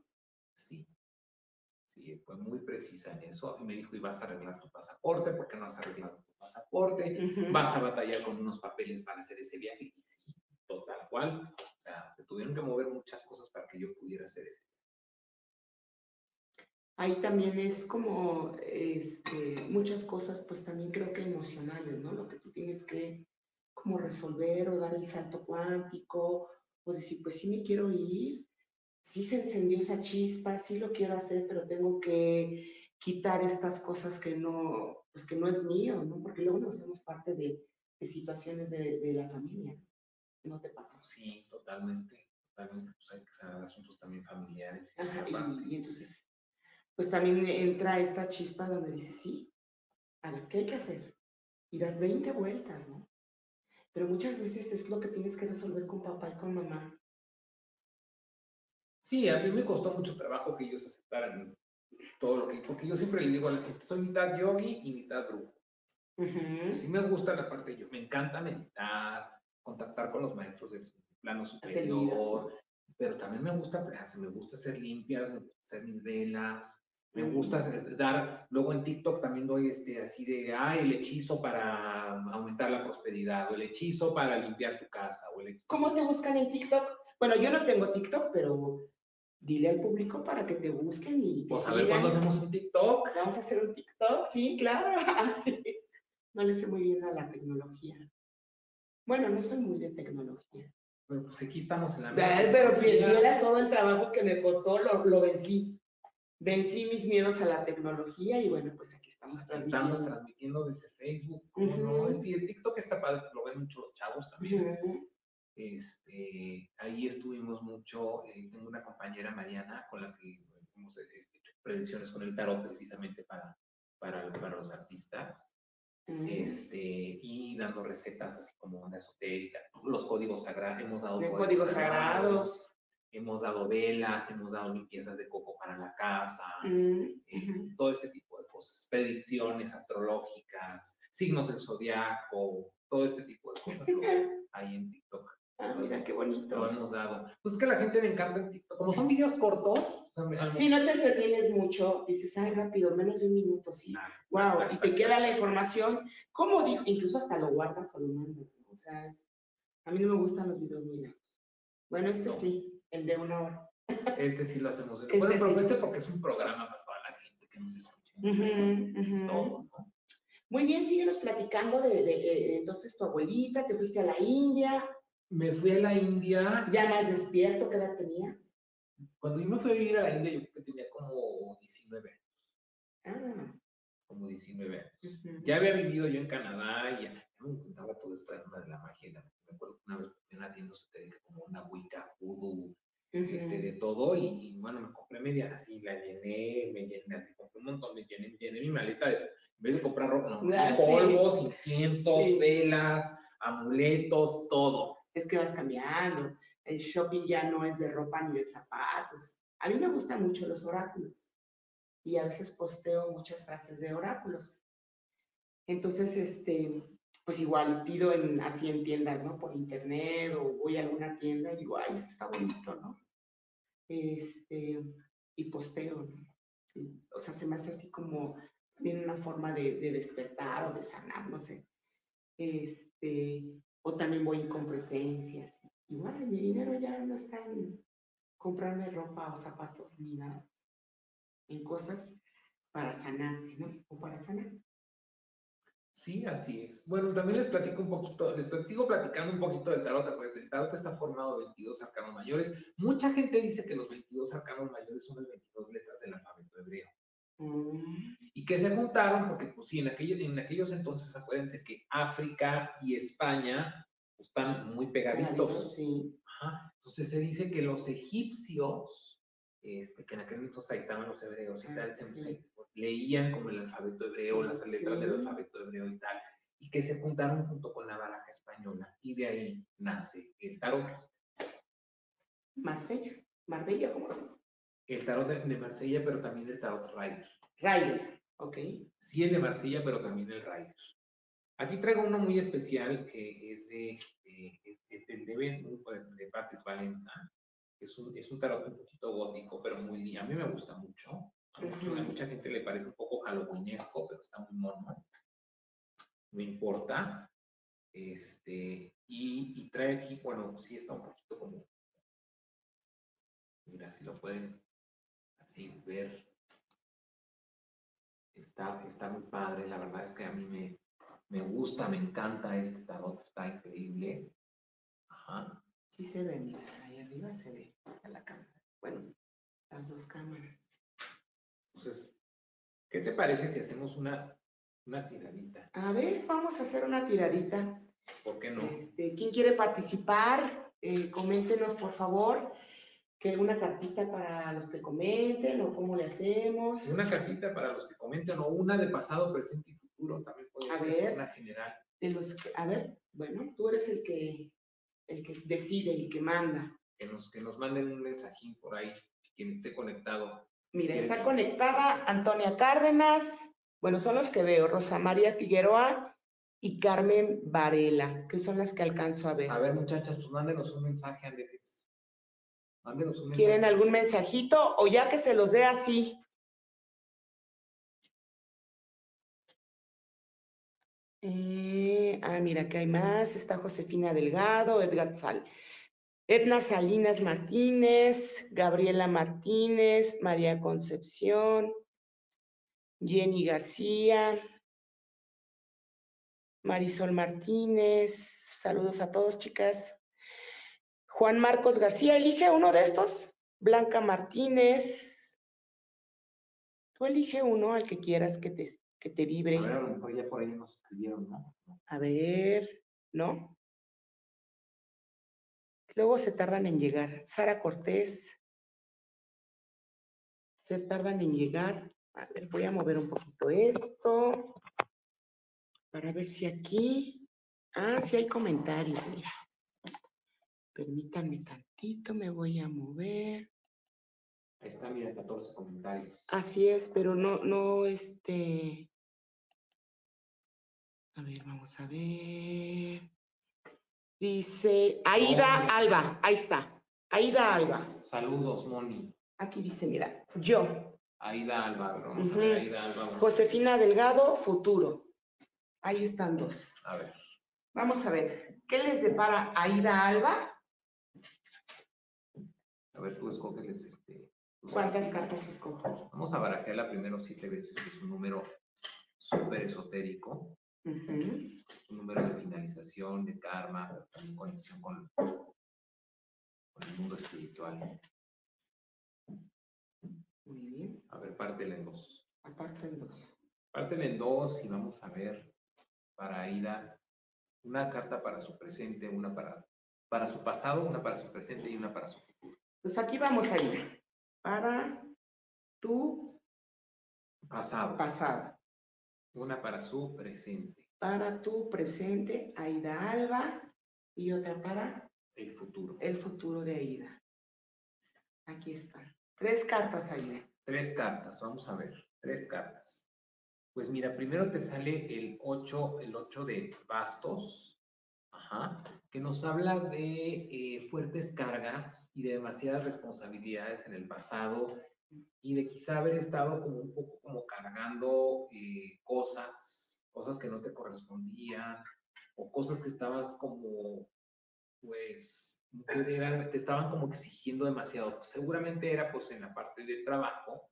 fue muy precisa en eso y me dijo, y vas a arreglar tu pasaporte, porque no has arreglado tu pasaporte, vas a batallar con unos papeles para hacer ese viaje, y sí, total cual, o sea, se tuvieron que mover muchas cosas para que yo pudiera hacer ese Ahí también es como este, muchas cosas, pues también creo que emocionales, ¿no? Lo que tú tienes que como resolver o dar el salto cuántico, o decir, pues sí me quiero ir, sí se encendió esa chispa, sí lo quiero hacer, pero tengo que quitar estas cosas que no, pues que no es mío, ¿no? Porque luego nos hacemos parte de, de situaciones de, de, la familia. ¿No te pasa? Sí, totalmente, totalmente. Pues hay que saber asuntos también familiares. Ajá, y, y, entonces, pues también entra esta chispa donde dices, sí, a ver, ¿qué hay que hacer? Y das 20 vueltas, ¿no? Pero muchas veces es lo que tienes que resolver con papá y con mamá. Sí, a mí me costó mucho trabajo que ellos aceptaran todo lo que, porque yo siempre le digo a la gente, soy mitad yogi y mitad brujo. Sí me gusta la parte yo, me encanta meditar, contactar con los maestros del plano superior, pero también me gusta, me gusta hacer limpias, me gusta hacer mis velas, me gusta dar, luego en TikTok también doy este así de, ah, el hechizo para aumentar la prosperidad, o el hechizo para limpiar tu casa, o el ¿Cómo te buscan en TikTok? Bueno, yo no tengo TikTok, pero dile al público para que te busquen y Pues a ver cuándo hacemos un TikTok. Vamos a hacer un TikTok, sí, claro. No le sé muy bien a la tecnología. Bueno, no soy muy de tecnología. Pero pues aquí estamos en la Pero vieras todo el trabajo que me costó, lo, lo, vencí. Vencí mis miedos a la tecnología y bueno, pues aquí estamos transmitiendo. Estamos transmitiendo desde Facebook. ¿no? Sí, el TikTok está padre, lo ven mucho los chavos también. Este, ahí estuvimos mucho, eh, tengo una compañera Mariana con la que hemos hecho predicciones con el tarot precisamente para, para, para los artistas. Este, y dando recetas así como una esotérica, los códigos sagrados, hemos dado códigos, sagrados, hemos dado velas, hemos dado limpiezas de coco para la casa, mm, todo este tipo de cosas, predicciones astrológicas, signos del zodiaco, todo este tipo de cosas hay en TikTok. Ah, mira, qué bonito. Lo hemos dado. Pues es que a la gente le encanta en TikTok. Como son videos cortos. Si no te entretienes mucho, dices, ay, rápido, menos de un minuto, sí. wow, y te queda la información. ¿Cómo digo? Incluso hasta lo guardas o lo mandas. O sea, a mí no me gustan los videos muy largos. Bueno, este sí, el de una hora. Este sí lo hacemos. Este bueno, pero este porque es un programa para toda la gente que nos escucha. Todo, ¿no? Muy bien, síguenos platicando de, de, entonces tu abuelita, te fuiste a la India, me fui a la India. ¿Ya más despierto? ¿Qué edad tenías? Cuando yo me fui a vivir a la India, yo creo que tenía como 19 años. Ah. Como 19 años. Ya había vivido yo en Canadá y ya me contaba todo esto de la magia. Me acuerdo que una vez en una tienda dedica como una wicca, voodoo, este, de todo. Y, bueno, me compré media así, la llené, me llené así, compré un montón, me llené, llené mi maleta. De, en vez de comprar ropa, no, ah, polvos, inciensos, velas, amuletos, todo es que vas cambiando. El shopping ya no es de ropa ni de zapatos. A mí me gustan mucho los oráculos y a veces posteo muchas frases de oráculos. Entonces, este, pues igual pido en, así en tiendas, ¿no? Por internet o voy a alguna tienda y digo, ay, está bonito, ¿no? Este, y posteo, ¿no? O sea, se me hace así como tiene una forma de, de despertar o de sanar, no sé. Este, o también voy con presencias. Igual, mi dinero ya no está en comprarme ropa o zapatos ni nada. En cosas para sanarte, ¿no? O para sanar. Sí, así es. Bueno, también les platico un poquito, les platico platicando un poquito del tarot, pues el tarot está formado de 22 arcanos mayores. Mucha gente dice que los 22 arcanos mayores son las 22 letras del alfabeto hebreo. Mm. Y que se juntaron porque, pues sí, en aquellos, en aquellos entonces, acuérdense que África y España están muy pegaditos. Sí. Entonces se dice que los egipcios, este, que en aquel entonces ahí estaban los hebreos y ah, tal, se, leían como el alfabeto hebreo, las letras del alfabeto hebreo y tal, y que se juntaron junto con la baraja española, y de ahí nace el tarot. Marsella, Marbella, ¿cómo se dice? El tarot de, Marsella, pero también el tarot Rider. Rider, ok. Sí, el de Marsella, pero también el Rider. Aquí traigo uno muy especial que es de, es del de, de Patrick Valenza. Es un, es un tarot un poquito gótico, pero muy a mí me gusta mucho. A, mucha gente le parece un poco halloweenesco, pero está muy mono. No importa. Este, y, y, trae aquí, bueno, sí está un poquito como. Mira, si lo pueden así ver. Está, está muy padre, la verdad es que a mí me, me gusta, me encanta este tarot, está increíble. Ajá. Sí se ve, mira, ahí arriba se ve, está la cámara. Bueno, las dos cámaras. Entonces, ¿qué te parece si hacemos una, una tiradita? A ver, vamos a hacer una tiradita. ¿Por qué no? Este, ¿Quién quiere participar? Eh, coméntenos, por favor, que una cartita para los que comenten o cómo le hacemos. Una cartita para los que comenten o una de pasado, presente y futuro también puede a ser ver, una general. De los que, a ver, bueno, tú eres el que el que decide, el que manda. Que nos, que nos manden un mensajín por ahí, quien esté conectado. Mira, está conectada Antonia Cárdenas, bueno, son los que veo, Rosa María Figueroa y Carmen Varela, que son las que alcanzo a ver. A ver, muchachas, pues mándenos un mensaje, Andrés. Mándenos un mensaje. ¿Quieren algún mensajito o ya que se los dé así? Eh, ah, mira, que hay más. Está Josefina Delgado, Edgar Sal. Edna Salinas Martínez, Gabriela Martínez, María Concepción, Jenny García, Marisol Martínez. Saludos a todos, chicas. Juan Marcos García, elige uno de estos. Blanca Martínez. Tú elige uno al que quieras que te que te vibre. A ver, a lo mejor ya por ahí nos escribieron, ¿no? A ver, ¿no? Luego se tardan en llegar. Sara Cortés. Se tardan en llegar. A ver, voy a mover un poquito esto. Para ver si aquí. Ah, sí hay comentarios, mira. Permítanme tantito, me voy a mover. Ahí está, mira, 14 comentarios. Así es, pero no, no, este. A ver, vamos a ver. Dice Aida Alba, ahí está. Aida Alba. Saludos, Moni. Aquí dice, mira, yo. Aida Alba, vamos a ver, Aida Alba. Josefina Delgado, futuro. Ahí están dos. A ver. Vamos a ver, ¿qué les depara Aida Alba? A ver, tú escógeles este. ¿Cuántas cartas escojo? Vamos a barajarla primero siete veces, que es un número súper esotérico. Un número de finalización, de karma, también conexión con, con el mundo espiritual. Muy bien. A ver, pártela en dos. Aparte en dos. Pártela en dos y vamos a ver para Aida una carta para su presente, una para, para su pasado, una para su presente y una para su futuro. Pues aquí vamos a ir para tu pasado. pasado. Una para su presente. Para tu presente, Aida Alba. Y otra para el futuro. El futuro de Aida. Aquí está. Tres cartas, Aida. Tres cartas, vamos a ver. Tres cartas. Pues mira, primero te sale el 8, el 8 de bastos, ajá, que nos habla de eh, fuertes cargas y de demasiadas responsabilidades en el pasado y de quizá haber estado como un poco como cargando eh, cosas, cosas que no te correspondían o cosas que estabas como, pues, te estaban como exigiendo demasiado. seguramente era pues en la parte de trabajo,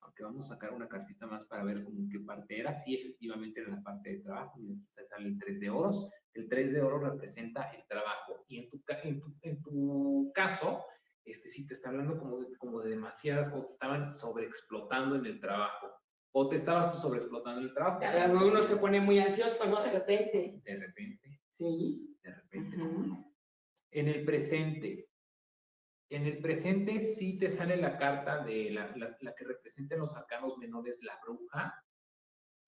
aunque vamos a sacar una cartita más para ver como en qué parte era sí, efectivamente en la parte de trabajo, y aquí sale el 3 de oros. El 3 de oro representa el trabajo. Y en tu, en tu, en tu caso, este sí te está hablando como de, como de demasiadas cosas, te estaban sobreexplotando en el trabajo. ¿O te estabas tú sobreexplotando en el trabajo? Uno se pone muy ansioso, ¿no? De repente. De repente. Sí. De repente. En el presente. En el presente sí te sale la carta de la, la, que representa en los arcanos menores, la bruja,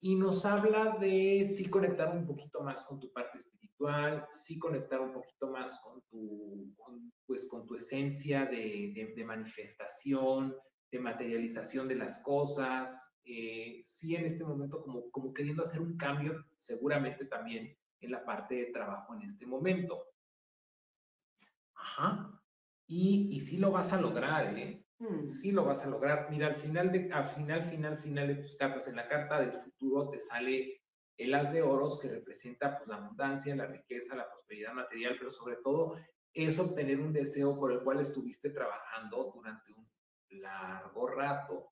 y nos habla de sí conectar un poquito más con tu parte espiritual, sí conectar un poquito más con tu, pues, con tu esencia de, de, manifestación, de materialización de las cosas, eh, sí en este momento como, como queriendo hacer un cambio, seguramente también en la parte de trabajo en este momento. Ajá. Y, y sí lo vas a lograr, ¿eh? Mm. Sí lo vas a lograr. Mira, al final, de, al final, final, final de tus cartas, en la carta del futuro te sale el as de oros que representa pues, la abundancia, la riqueza, la prosperidad material, pero sobre todo es obtener un deseo por el cual estuviste trabajando durante un largo rato.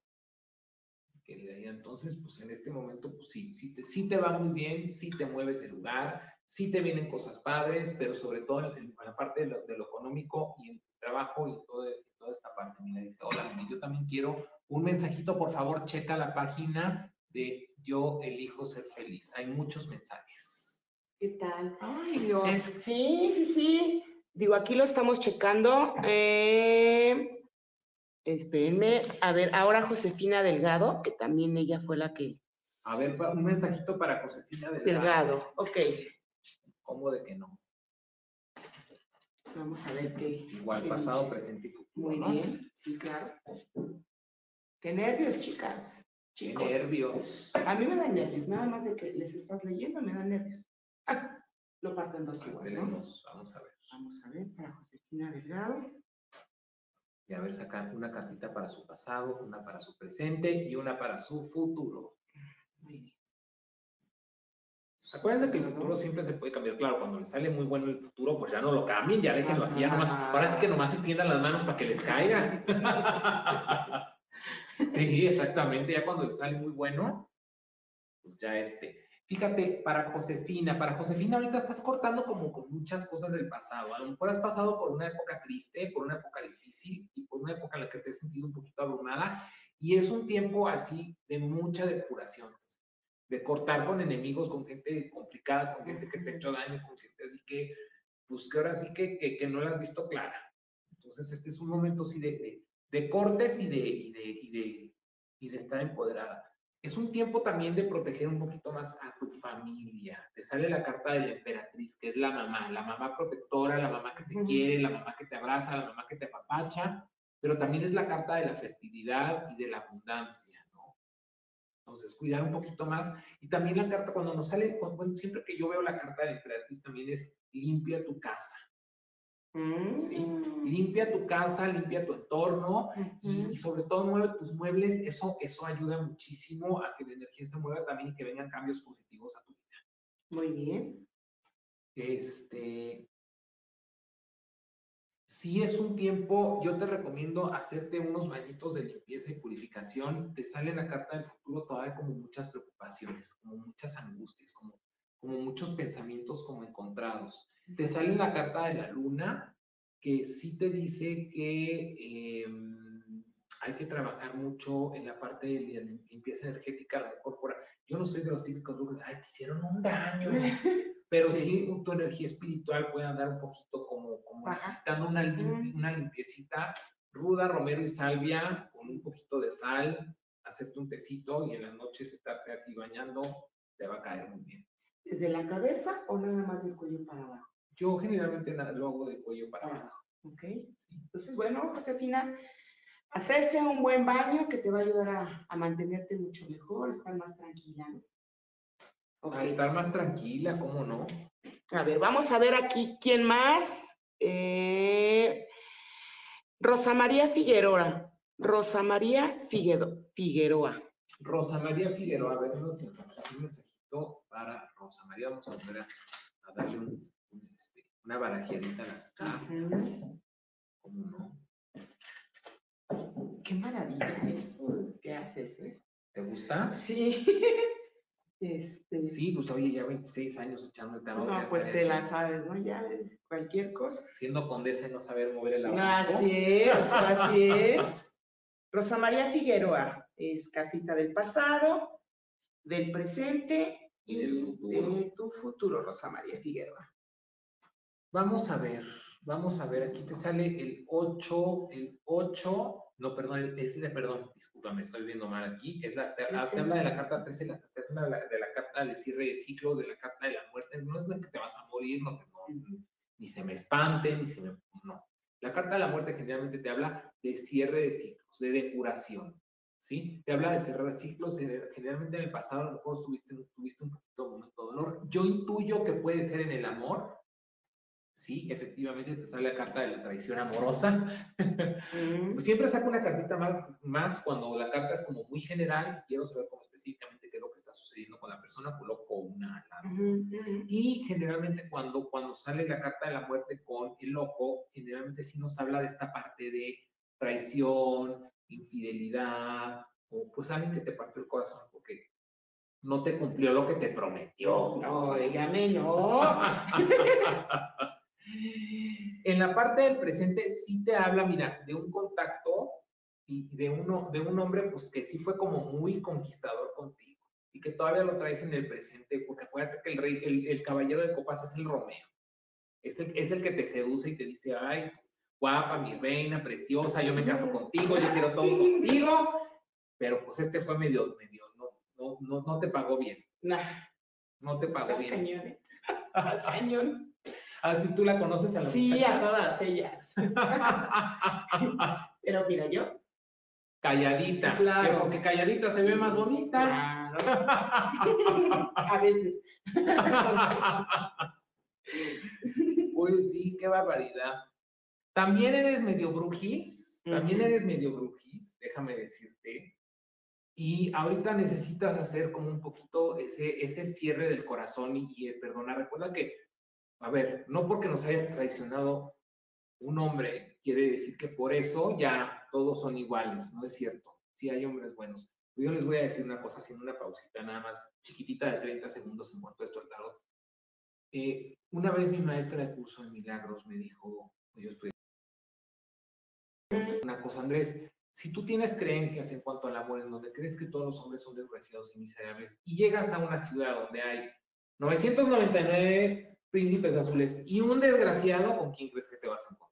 Querida, y entonces, pues en este momento, pues sí, sí te, sí te va muy bien, sí te mueves el lugar, sí te vienen cosas padres, pero sobre todo en, la parte de lo, de lo, económico y en trabajo y todo, toda esta parte. Mira, dice, hola, yo también quiero un mensajito, por favor, checa la página de Yo elijo ser feliz. Hay muchos mensajes. ¿Qué tal? Ay, Dios. sí, sí, sí. Digo, aquí lo estamos checando. Eh, espérenme. A ver, ahora Josefina Delgado, que también ella fue la que... A ver, un mensajito para Josefina Delgado. Delgado, ok. ¿Cómo de que no? Vamos a ver qué. Igual, pasado, presente y futuro. Muy bien, sí, claro. Qué nervios, chicas. Qué nervios. A mí me dan nervios, nada más de que les estás leyendo, me dan nervios. Ah, lo parten dos igual, ¿no? Vamos a ver. Vamos a ver para Josefina Delgado. Y a ver, sacar una cartita para su pasado, una para su presente y una para su futuro. Acuérdense que el futuro siempre se puede cambiar. Claro, cuando les sale muy bueno el futuro, pues ya no lo cambien, ya déjenlo así, ya nomás. Ahora sí que nomás extiendan las manos para que les caigan. sí, exactamente. Ya cuando les sale muy bueno, pues ya este. Fíjate, para Josefina, para Josefina ahorita estás cortando como con muchas cosas del pasado. A lo mejor has pasado por una época triste, por una época difícil y por una época en la que te has sentido un poquito abrumada. Y es un tiempo así de mucha depuración de cortar con enemigos, con gente complicada, con gente que te ha hecho daño, con gente así que, pues que ahora sí que, que, no la has visto clara. Entonces, este es un momento sí de, de, cortes y de, y de, y de, y de estar empoderada. Es un tiempo también de proteger un poquito más a tu familia. Te sale la carta de la emperatriz, que es la mamá, la mamá protectora, la mamá que te quiere, la mamá que te abraza, la mamá que te apapacha, pero también es la carta de la fertilidad y de la abundancia. Entonces, cuidar un poquito más. Y también la carta, cuando nos sale, siempre que yo veo la carta de emperatriz, también es limpia tu casa. Mm. Limpia tu casa, limpia tu entorno y, sobre todo mueve tus muebles. Eso, eso ayuda muchísimo a que la energía se mueva también y que vengan cambios positivos a tu vida. Muy bien. Este, si es un tiempo, yo te recomiendo hacerte unos bañitos de limpieza y purificación. Te sale la carta del futuro todavía como muchas preocupaciones, como muchas angustias, como, como muchos pensamientos como encontrados. Te sale la carta de la luna que sí te dice que em, hay que trabajar mucho en la parte de limpieza energética, a lo mejor yo no soy de los típicos grupos, ay, te hicieron un daño. pero sí, tu energía espiritual puede andar un poquito como, como necesitando una, una limpiecita ruda, romero y salvia con un poquito de sal, hacerte un tecito y en las noches estarte así bañando, te va a caer muy bien. ¿Desde la cabeza o nada más del cuello para abajo? Yo generalmente lo hago del cuello para abajo. Ok. Entonces, bueno, Josefina, hacerse un buen baño que te va a ayudar a, a mantenerte mucho mejor, estar más tranquila. ¿no? A estar más tranquila, ¿cómo no? A ver, vamos a ver aquí quién más. Eh, Rosa María Figueroa. Rosa María Figueroa. Rosa María Figueroa. A ver, un mensajito para Rosa María. Vamos a volver a, darle este, una barajeadita a las cartas. ¿Cómo no? Qué maravilla esto que haces, ¿eh? ¿Te gusta? Sí. Este, Sí, pues oye, ya 26 años echando el tarot. no, pues te la sabes, ¿no? Ya cualquier cosa. Siendo condesa y no saber mover el abanico. Así es, así es. Rosa María Figueroa es cartita del pasado, del presente Y y del futuro. de tu futuro, Rosa María Figueroa. Vamos a ver, vamos a ver, aquí te sale el 8, el 8, no, perdón, de, perdón, discúlpame, estoy viendo mal aquí, es la, te, ah, te Trece. habla de la carta 13, la, te habla de la, de la carta de cierre de ciclos, de la carta de la muerte, no es la que te vas a morir, no, te- no, ni se me espante, ni se me, no. La carta de la muerte generalmente te habla de cierre de ciclos, de depuración, ¿sí? Te habla de cerrar ciclos, eh, generalmente en el pasado a lo mejor tuviste, tuviste un poquito de dolor. Yo intuyo que puede ser en el amor, sí, efectivamente te sale la carta de la traición amorosa. Mm, Pues siempre saco una cartita más, más cuando la carta es como muy general y quiero saber cómo específicamente qué es lo que está sucediendo con la persona, coloco una al lado. Y generalmente cuando, cuando sale la carta de la muerte con el loco, generalmente sí nos habla de esta parte de traición, infidelidad, o pues alguien que te partió el corazón porque no te cumplió lo que te prometió. No, dígame, no. En la parte del presente sí te habla, mira, de un contacto y de, uno, de un hombre pues que sí fue como muy conquistador contigo y que todavía lo traes en el presente, porque acuérdate que el, rey, el, el caballero de copas es el Romeo. Es el, es el que te seduce y te dice, ay, guapa, mi reina, preciosa, yo me caso contigo, yo quiero todo contigo, pero pues este fue medio, medio, no, no, no, no te pagó bien, Nah, no te pagó bien. cañón, ¿eh? Cañón. ¿Tú la conoces a la Sí, a todas ellas. Pero mira, yo. calladita. Sí, claro. que Porque calladita se ve más bonita. Claro. A veces. pues sí, qué barbaridad. También eres medio brujis, también eres medio brujis, déjame decirte. Y ahorita necesitas hacer como un poquito ese, ese cierre del corazón y, y el perdonar. Recuerda que, a ver, no porque nos haya traicionado un hombre, quiere decir que por eso ya todos son iguales, no es cierto. Sí hay hombres buenos. Yo les voy a decir una cosa haciendo una pausita nada más chiquitita de 30 segundos en cuanto a esto el tarot. Eh, una vez mi maestra de curso de milagros me dijo, yo estoy una cosa, Andrés, si tú tienes creencias en cuanto al amor, en donde crees que todos los hombres son desgraciados y miserables, y llegas a una ciudad donde hay 999 príncipes azules y un desgraciado, ¿con quién crees que te vas a encontrar?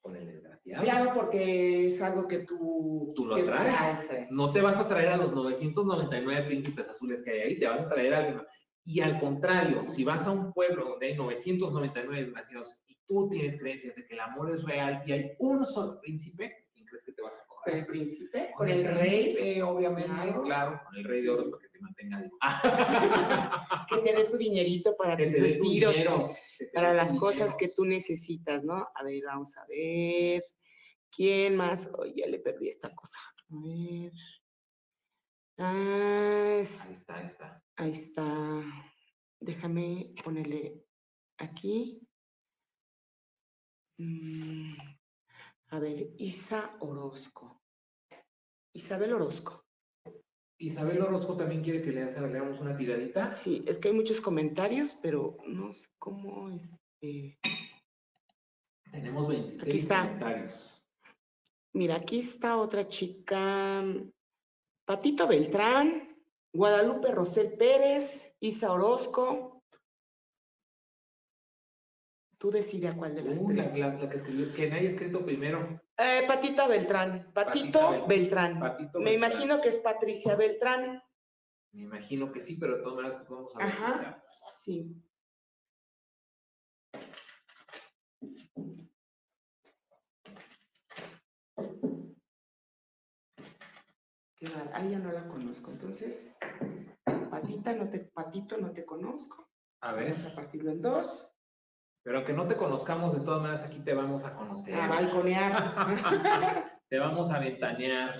Con el desgraciado. Claro, porque es algo que tú. Tú lo traes. No te vas a traer a los 999 príncipes azules que hay ahí, te vas a traer a alguien. Y al contrario, si vas a un pueblo donde hay 999 desgraciados y tú tienes creencias de que el amor es real y hay un solo príncipe, ¿quién crees que te vas a Con el encontrar? príncipe, con el rey, príncipe, obviamente, Claro. claro, con el rey de oros te mantenga vivo. que te dé tu dinerito para Que tus vestidos, dinero, para las cosas que tú necesitas, ¿no? A ver, vamos a ver. ¿Quién más? Oye, ya le perdí esta cosa. A ver. Ah, es- Ahí está, ahí está. ahí está. Déjame ponerle aquí. Mm, a ver, Isa Orozco. Isabel Orozco. Isabel Orozco también quiere que le haga- le hagamos una tiradita. Sí, es que hay muchos comentarios, pero no sé cómo este. Tenemos 26 Aquí está. comentarios. Mira, aquí está otra chica. Patito Beltrán, Guadalupe Rosel Pérez, Isa Orozco. Tú decide a cuál de las Uh, la, tres. la- la que escribió, que nadie ha escrito primero. Eh, Patita Beltrán. Patito Patita Beltrán. Patito Me Beltrán. imagino que es Patricia Beltrán. Me imagino que sí, pero de todas maneras pues, vamos a ver. Ajá. Sí. Ah, ya no la conozco. Entonces, Patita, no te, Patito, no te conozco. A ver, Vamos a partirlo en dos. Pero que no te conozcamos, de todas maneras aquí te vamos a conocer. A balconear. te vamos a ventanear.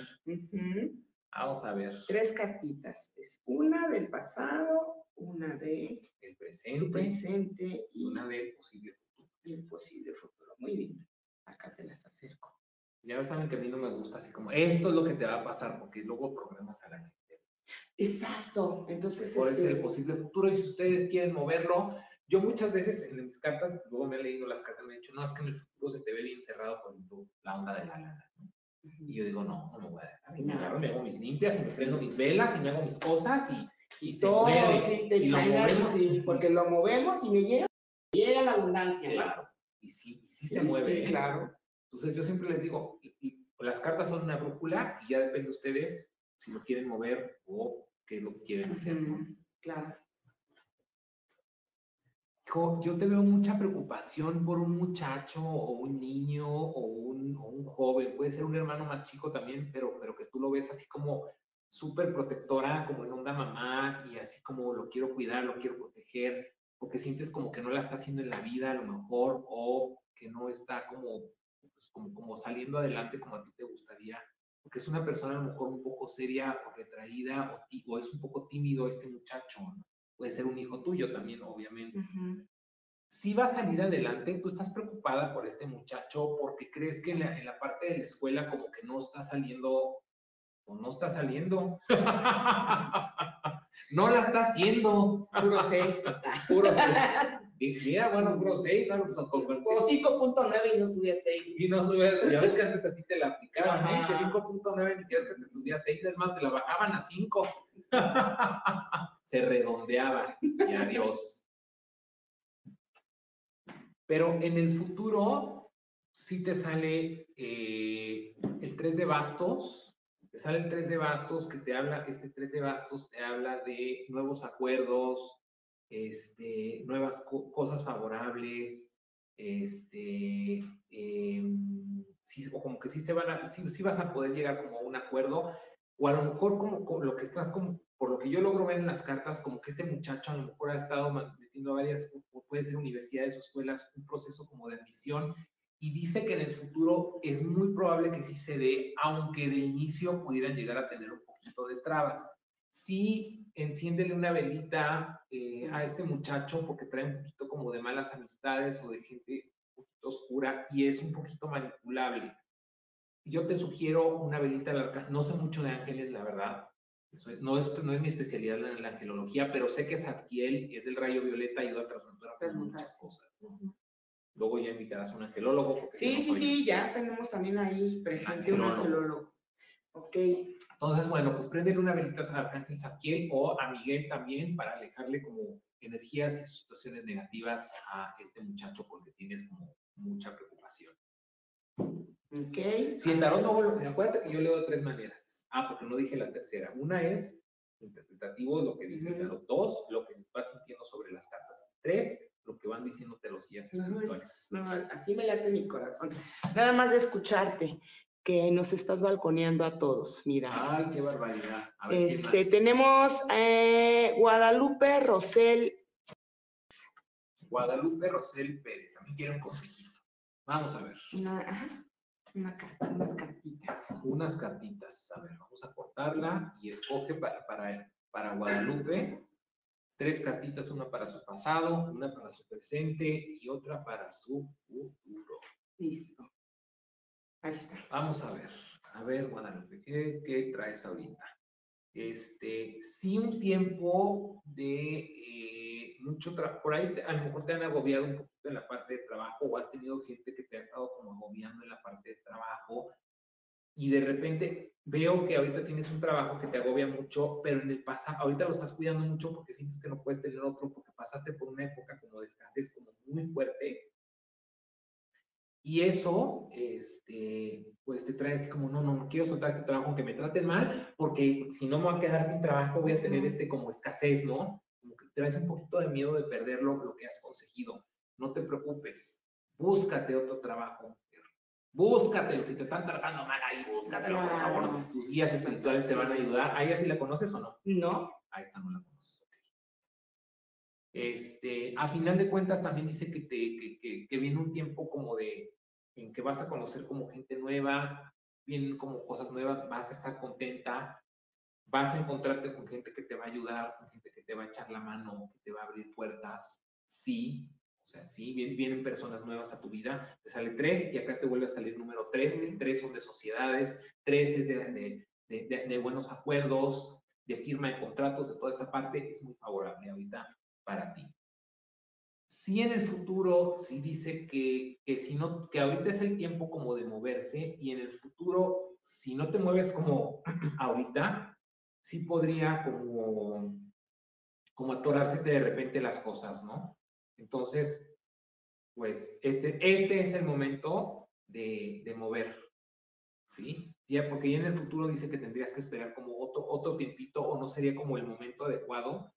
Vamos a ver Tres cartitas. Es una del pasado, una de el presente presente y una del posible futuro. el posible futuro. Muy bien. Acá te las acerco. Ya saben que a mí no me gusta así como, esto es lo que te va a pasar, porque luego problemas a la gente. Exacto, entonces... Puede ser el posible futuro y si ustedes quieren moverlo, yo muchas veces en mis cartas, luego me he leído las cartas, me he dicho, no, es que en el futuro se te ve bien cerrado con la onda de la lana. Y yo digo, no, no me voy a dejar. Y me agarro, me hago mis limpias y me prendo mis velas y me hago mis cosas y, y todo, sí, te y lo movemos, sí, porque lo movemos y me llega, llega la abundancia. Claro. Y sí, sí, se mueve. ¿eh? claro. Entonces yo siempre les digo, las cartas son una brújula y ya depende de ustedes si lo quieren mover o qué es lo que quieren hacer. Claro. Yo te veo mucha preocupación por un muchacho o un niño o un, un, joven, puede ser un hermano más chico también, pero, pero que tú lo ves así como súper protectora, como en onda mamá y así como lo quiero cuidar, lo quiero proteger, porque sientes como que no la está haciendo en la vida a lo mejor o que no está como, pues, como, como saliendo adelante como a ti te gustaría, porque es una persona a lo mejor un poco seria o retraída o, o es un poco tímido este muchacho, ¿no? Puede ser un hijo tuyo también, obviamente. Si va a salir adelante, tú estás preocupada por este muchacho porque crees que en la, en la parte de la escuela como que no está saliendo o no está saliendo. no la está haciendo. Puro 6. Puro 6. Mira, bueno, puro 6, bueno, pues con, 5.9 y no subía 6. Y no subía, ya ves que antes así te la aplicaban, ¿eh? Que 5.9 y que te subía 6, es más, te la bajaban a 5. Se redondeaban y adiós. Pero en el futuro, sí te sale eh, el 3 de bastos, te sale el 3 de bastos que te habla, este 3 de bastos te habla de nuevos acuerdos, este, nuevas cosas favorables, este, em, o como que sí se van sí, vas a poder llegar como a un acuerdo, o a lo mejor como, lo que estás por lo que yo logro ver en las cartas, como que este muchacho a lo mejor ha estado metiendo a varias, puede ser universidades o escuelas, un proceso como de admisión y dice que en el futuro es muy probable que sí se dé, aunque de inicio pudieran llegar a tener un poquito de trabas. Sí, enciéndele una velita eh, a este muchacho porque trae un poquito como de malas amistades o de gente un poquito oscura y es un poquito manipulable. Yo te sugiero una velita larga, no sé mucho de ángeles, la verdad, no, es, no es mi especialidad en la angelología, pero sé que Zadkiel, es del rayo violeta, ayuda a transmutar muchas cosas. Luego ya invitarás a un angelólogo. Sí, sí, sí, ya tenemos también ahí presente un angelólogo. Ok. Entonces, bueno, pues prenden una velita a Arcángel Zadkiel o a Miguel también para alejarle como energías y situaciones negativas a este muchacho porque tienes como mucha preocupación. Ok. Si el tarot no acuérdate que yo leo de tres maneras. Ah, porque no dije la tercera. Una es interpretativo, lo que dice el tarot. Dos, lo que vas sintiendo sobre las cartas. Tres, lo que van diciéndote los guías espirituales. No, así me late mi corazón. Nada más de escucharte, que nos estás balconeando a todos, mira. Ay, qué barbaridad. este, tenemos eh, Guadalupe Rosel. Guadalupe Rosel Pérez, también quiere un consejito. Vamos a ver. Una, una carta, unas cartitas. Unas cartitas. A ver, vamos a cortarla y escoge para, para, para Guadalupe tres cartitas, una para su pasado, una para su presente y otra para su futuro. Listo. Ahí está. Vamos a ver, a ver, Guadalupe, ¿qué, qué traes ahorita? Este, sí un tiempo de eh, mucho trabajo, por ahí a lo mejor te han agobiado un poquito en la parte de trabajo o has tenido gente que te ha estado como agobiando en la parte de trabajo y de repente veo que ahorita tienes un trabajo que te agobia mucho, pero en el pasado, ahorita lo estás cuidando mucho porque sientes que no puedes tener otro, porque pasaste por una época como de escasez como muy fuerte. Y eso, este, pues te trae así como, no, no, no quiero soltar este trabajo aunque me traten mal, porque si no me voy a quedar sin trabajo, voy a tener este como escasez, ¿no? Como que traes un poquito de miedo de perderlo, lo que has conseguido. No te preocupes, búscate otro trabajo, Búscatelo, si te están tratando mal ahí, búscatelo, por favor. Tus guías espirituales te van a ayudar. ¿A ella sí la conoces o no? No. Ahí está, no la conoces. Este, a final de cuentas también dice que, te, que, que, viene un tiempo como de, en que vas a conocer como gente nueva, vienen como cosas nuevas, vas a estar contenta, vas a encontrarte con gente que te va a ayudar, con gente que te va a echar la mano, que te va a abrir puertas, sí, o sea, sí, vienen personas nuevas a tu vida, te sale tres y acá te vuelve a salir número tres. El tres son de sociedades, tres es de, de, de, buenos acuerdos, de firma de contratos, de toda esta parte, es muy favorable ahorita para ti. Si en el futuro, si dice que, que, si no, que ahorita es el tiempo como de moverse y en el futuro, si no te mueves como ahorita, sí podría como, como atorarse de repente las cosas, ¿no? Entonces, pues este, este es el momento de, de mover, ¿sí? Ya, porque ya en el futuro dice que tendrías que esperar como otro, otro tiempito o no sería como el momento adecuado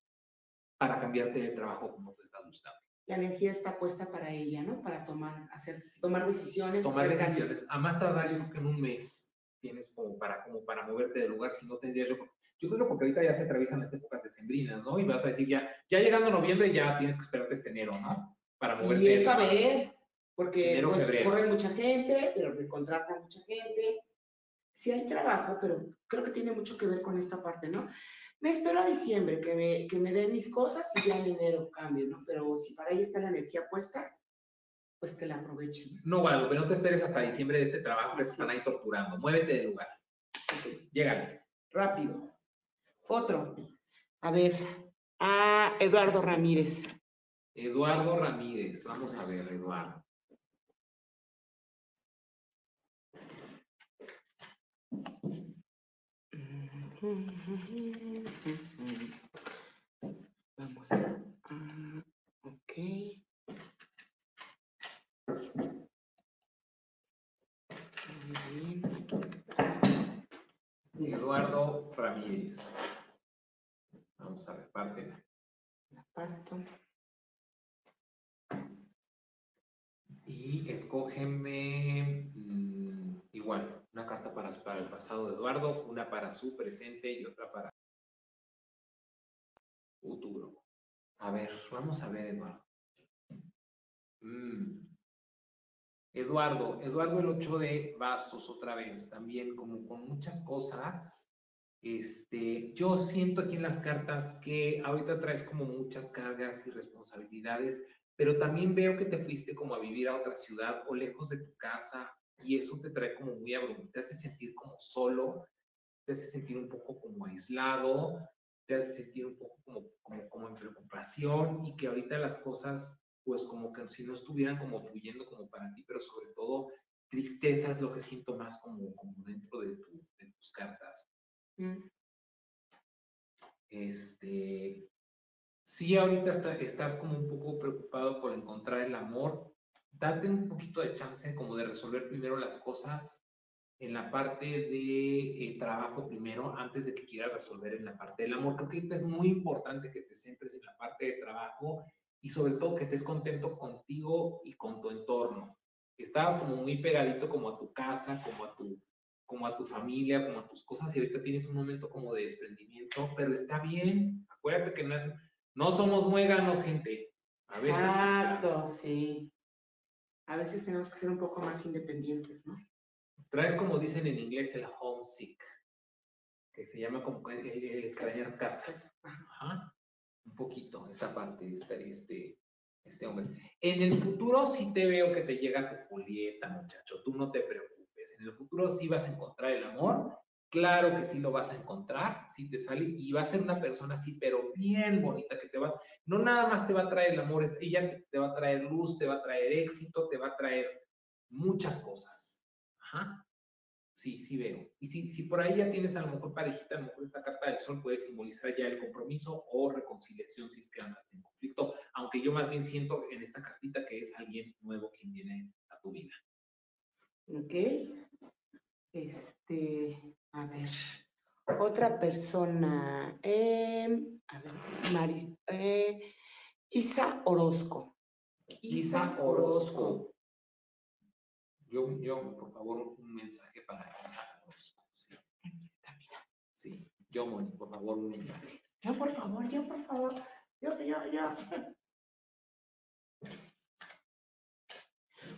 para cambiarte de trabajo como te está gustando. La energía está puesta para ella, ¿no? Para tomar, hacer, tomar decisiones. Tomar decisiones. A más tardar, yo creo que en un mes tienes como para, como para moverte del lugar, si no tendrías yo... Yo creo que porque ahorita ya se atraviesan las épocas decembrinas, ¿no? Y vas a decir, ya, ya llegando noviembre ya tienes que esperarte este enero, ¿no? Para moverte. Y es a ver, porque enero, pues, corre mucha gente, pero contrata mucha gente sí hay trabajo, pero creo que tiene mucho que ver con esta parte, ¿no? Me espero a diciembre que me, que me den mis cosas y ya en enero cambio, ¿no? Pero si para ahí está la energía puesta, pues que la aprovechen. No, pero no te esperes hasta diciembre de este trabajo que se están ahí torturando. Muévete del lugar. Llega. Rápido. Otro. A ver, a Eduardo Ramírez. Eduardo Ramírez. Vamos a ver, Eduardo a... Uh, ok. Bien, aquí está. Eduardo Ramírez. Vamos a ver, La parto. Y escógeme mmm, igual. Una carta para, para el pasado de Eduardo, una para su presente y otra para futuro. A ver, vamos a ver, Eduardo. Mm. Eduardo, Eduardo el 8 de bastos otra vez, también como con muchas cosas. Este, yo siento aquí en las cartas que ahorita traes como muchas cargas y responsabilidades, pero también veo que te fuiste como a vivir a otra ciudad o lejos de tu casa y eso te trae como muy abrumado, te hace sentir como solo, te hace sentir un poco como aislado, te hace sentir un poco como, como, como en preocupación y que ahorita las cosas pues como que si no estuvieran como fluyendo como para ti, pero sobre todo tristeza es lo que siento más como, como dentro de, tu, de tus cartas. Mm. Este, sí, ahorita estás como un poco preocupado por encontrar el amor, date un poquito de chance como de resolver primero las cosas en la parte de eh, trabajo primero, antes de que quieras resolver en la parte del amor. Creo que es muy importante que te centres en la parte de trabajo y sobre todo que estés contento contigo y con tu entorno. Estabas como muy pegadito como a tu casa, como a tu, como a tu familia, como a tus cosas y ahorita tienes un momento como de desprendimiento, pero está bien. Acuérdate que no, no somos muéganos, gente. A veces, Exacto, sí a veces tenemos que ser un poco más independientes, ¿no? Traes, como dicen en inglés, el homesick, que se llama como el, extrañar casa. Ajá. Un poquito, esa parte, este, este, este hombre. En el futuro sí te veo que te llega tu Julieta, muchacho, tú no te preocupes. En el futuro sí vas a encontrar el amor Claro que sí lo vas a encontrar, sí te sale y va a ser una persona así, pero bien bonita que te va, no nada más te va a traer el amor, ella te, va a traer luz, te va a traer éxito, te va a traer muchas cosas. Ajá. Sí, sí veo. Y si, si por ahí ya tienes a lo mejor parejita, a lo mejor esta carta del sol puede simbolizar ya el compromiso o reconciliación si es que andas en conflicto, aunque yo más bien siento en esta cartita que es alguien nuevo quien viene a tu vida. Ok. Este, a ver, otra persona. Em, a ver, eh, Isa Orozco. Isa Orozco. Yo, yo, por favor, un mensaje para Isa Orozco. Sí. Aquí está, mira. Sí, por favor, un mensaje. Yo, por favor, yo, por favor. Yo, yo, yo.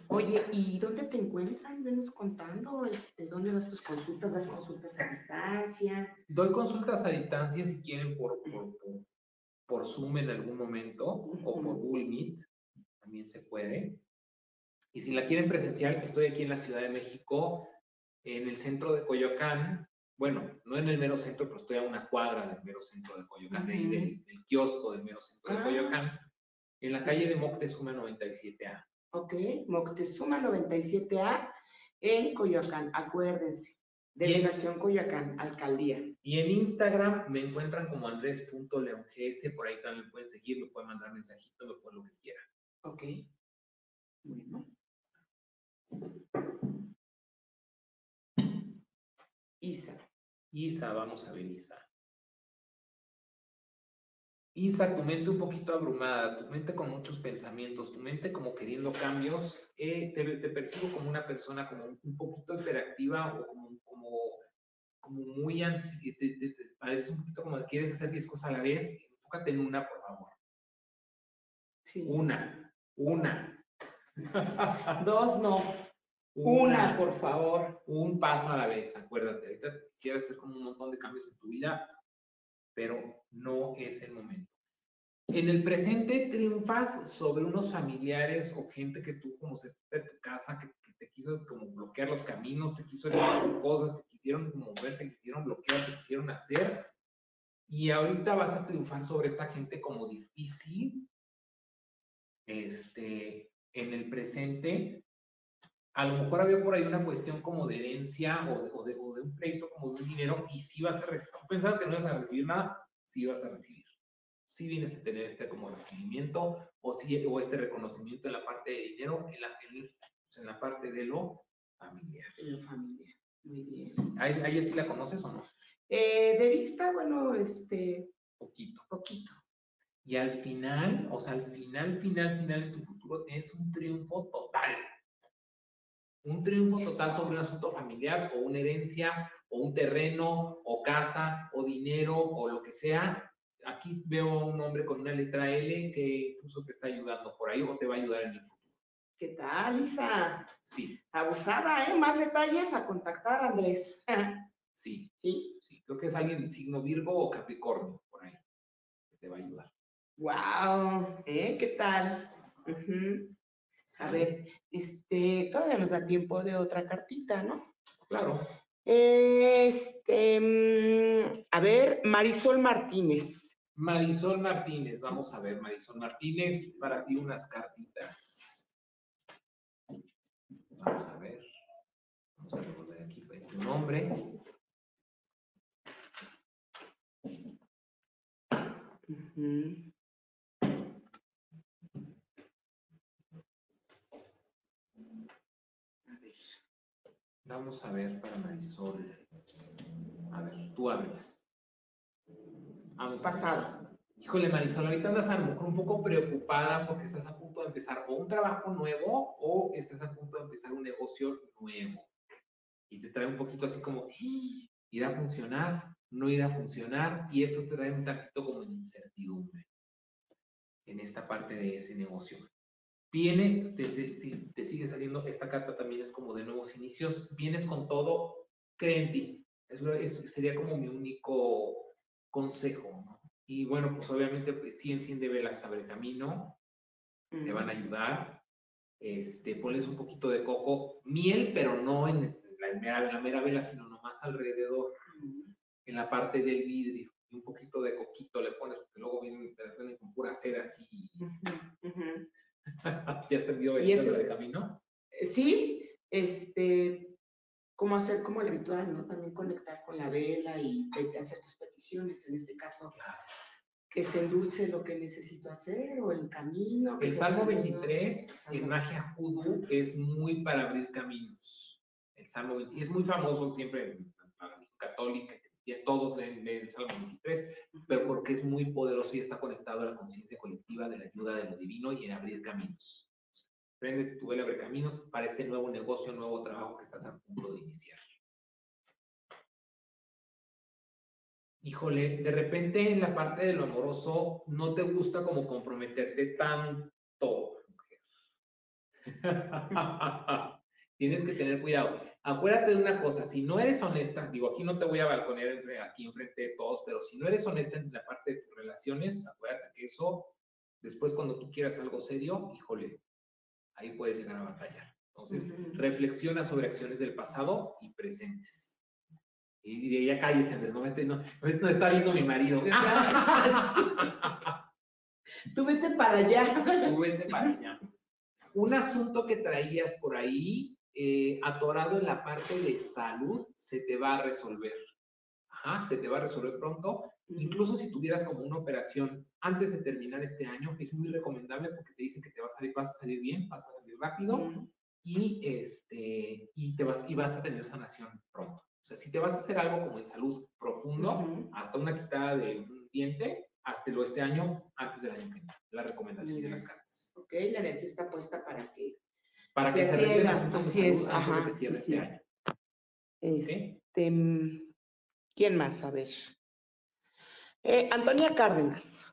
Oye, ¿y dónde te encuentran? Venos contando, este, ¿dónde das tus consultas? ¿Das consultas a distancia? Doy consultas a distancia si quieren por, por, por, Zoom en algún momento o por Google Meet, también se puede. Y si la quieren presencial, estoy aquí en la Ciudad de México, en el centro de Coyoacán. bueno, no en el mero centro, pero estoy a una cuadra del mero centro de Coyoacán, del, kiosco del mero centro de ah. Coyoacán, en la calle de Moctezuma 97A. Ok, Moctezuma 97A en Coyoacán, acuérdense. Delegación Coyoacán, alcaldía. Y en Instagram me encuentran como andrés.leongs, por ahí también pueden seguir, me pueden mandar mensajitos, me pueden lo que quieran. Ok. Bueno. Isa. Isa, vamos a ver Isa. Isa, tu mente un poquito abrumada, tu mente con muchos pensamientos, tu mente como queriendo cambios, eh, te, percibo como una persona como un, poquito hiperactiva o como, como, como muy ansiosa, te, parece un poquito como que quieres hacer 10 cosas a la vez, enfócate en una, por favor. Sí. Una, una. Dos no. Una, por favor. Un paso a la vez, acuérdate. Ahorita quisieras hacer como un montón de cambios en tu vida, pero no es el momento. En el presente triunfas sobre unos familiares o gente que estuvo como cerca de tu casa, que, te quiso como bloquear los caminos, te quiso hacer cosas, te quisieron mover, te quisieron bloquear, te quisieron hacer. Y ahorita vas a triunfar sobre esta gente como difícil. Este, en el presente a lo mejor había por ahí una cuestión como de herencia o de, un pleito como de un dinero y si vas a recibir, pensabas que no ibas a recibir nada, sí vas a recibir. Sí vienes a tener este como recibimiento o, sí, o este reconocimiento en la parte de dinero, en la, en, la parte de lo familiar. En lo familiar, muy bien. ¿A, ella sí la conoces o no? Eh, de vista, bueno, este... Poquito. Poquito. Y al final, o sea, al final, final, final de tu futuro tienes un triunfo total un triunfo total sobre un asunto familiar o una herencia o un terreno o casa o dinero o lo que sea. Aquí veo a un hombre con una letra L que incluso te está ayudando por ahí o te va a ayudar en el futuro. ¿Qué tal, Lisa? Sí. Abusada, ¿eh? Más detalles a contactar, Andrés. sí. Sí. Sí, creo que es alguien signo Virgo o Capricornio por ahí que te va a ayudar. Wow, ¿eh? ¿Qué tal? A ver, este, todavía nos da tiempo de otra cartita, ¿no? Claro. Este, mm, a ver, Marisol Martínez. Marisol Martínez, vamos a ver, Marisol Martínez, para ti unas cartitas. Vamos a ver. Vamos a ver aquí tu nombre. Vamos a ver para Marisol. A ver, tú ábrelas. Vamos. Pasado. Híjole, Marisol, ahorita andas a lo mejor un poco preocupada porque estás a punto de empezar o un trabajo nuevo o estás a punto de empezar un negocio nuevo. Y te trae un poquito así como, ¡Ah! ¿irá a funcionar? ¿No irá a funcionar? Y esto te trae un tantito como incertidumbre en esta parte de ese negocio. Viene, te, te, sigue saliendo, esta carta también es como de nuevos inicios, vienes con todo, cree en ti. Eso, sería como mi único consejo, ¿no? Y bueno, pues obviamente pues, sí enciende velas sobre el camino, te van a ayudar. Este, pones un poquito de coco, miel, pero no en la mera, la mera vela, sino nomás alrededor, en la parte del vidrio. Y un poquito de coquito le pones, porque luego vienen, te con pura cera así. ¿Ya has tenido el de camino? Eh, sí, este, cómo hacer como el ritual, ¿no? También conectar con la vela y hacer tus peticiones, en este caso. Que se endulce lo que necesito hacer o el camino. El Salmo 23 en magia judú es muy para abrir caminos. El Salmo 23 es muy famoso siempre en la católica, todos leen, el Salmo 23, pero porque es muy poderoso y está conectado a la conciencia colectiva de la ayuda de lo divino y en abrir caminos. Prende tu vela, abre caminos para este nuevo negocio, nuevo trabajo que estás a punto de iniciar. Híjole, de repente en la parte de lo amoroso no te gusta como comprometerte tanto. Tienes que tener cuidado acuérdate de una cosa, si no eres honesta, digo, aquí no te voy a balconear aquí enfrente de todos, pero si no eres honesta en la parte de tus relaciones, acuérdate que eso, después cuando tú quieras algo serio, híjole, ahí puedes llegar a batallar. Entonces, reflexiona sobre acciones del pasado y presentes. Y, ya cállese, Andrés, no, no, no, está viendo mi marido. Tú vete para allá. Tú vete para allá. Un asunto que traías por ahí, eh, atorado en la parte de salud, se te va a resolver. Ajá, se te va a resolver pronto. Incluso si tuvieras como una operación antes de terminar este año, es muy recomendable porque te dicen que te va a salir, vas a salir bien, vas a salir rápido y, este, y, te vas, y vas a tener sanación pronto. O sea, si te vas a hacer algo como en salud profundo, hasta una quitada de un diente, hazlo este año antes del año que viene. La recomendación de las cartas. Ok, la energía está puesta para que para que se arreglen así es, ajá, que cierre este año. Este, ¿Quién más? A ver. Eh, Antonia Cárdenas.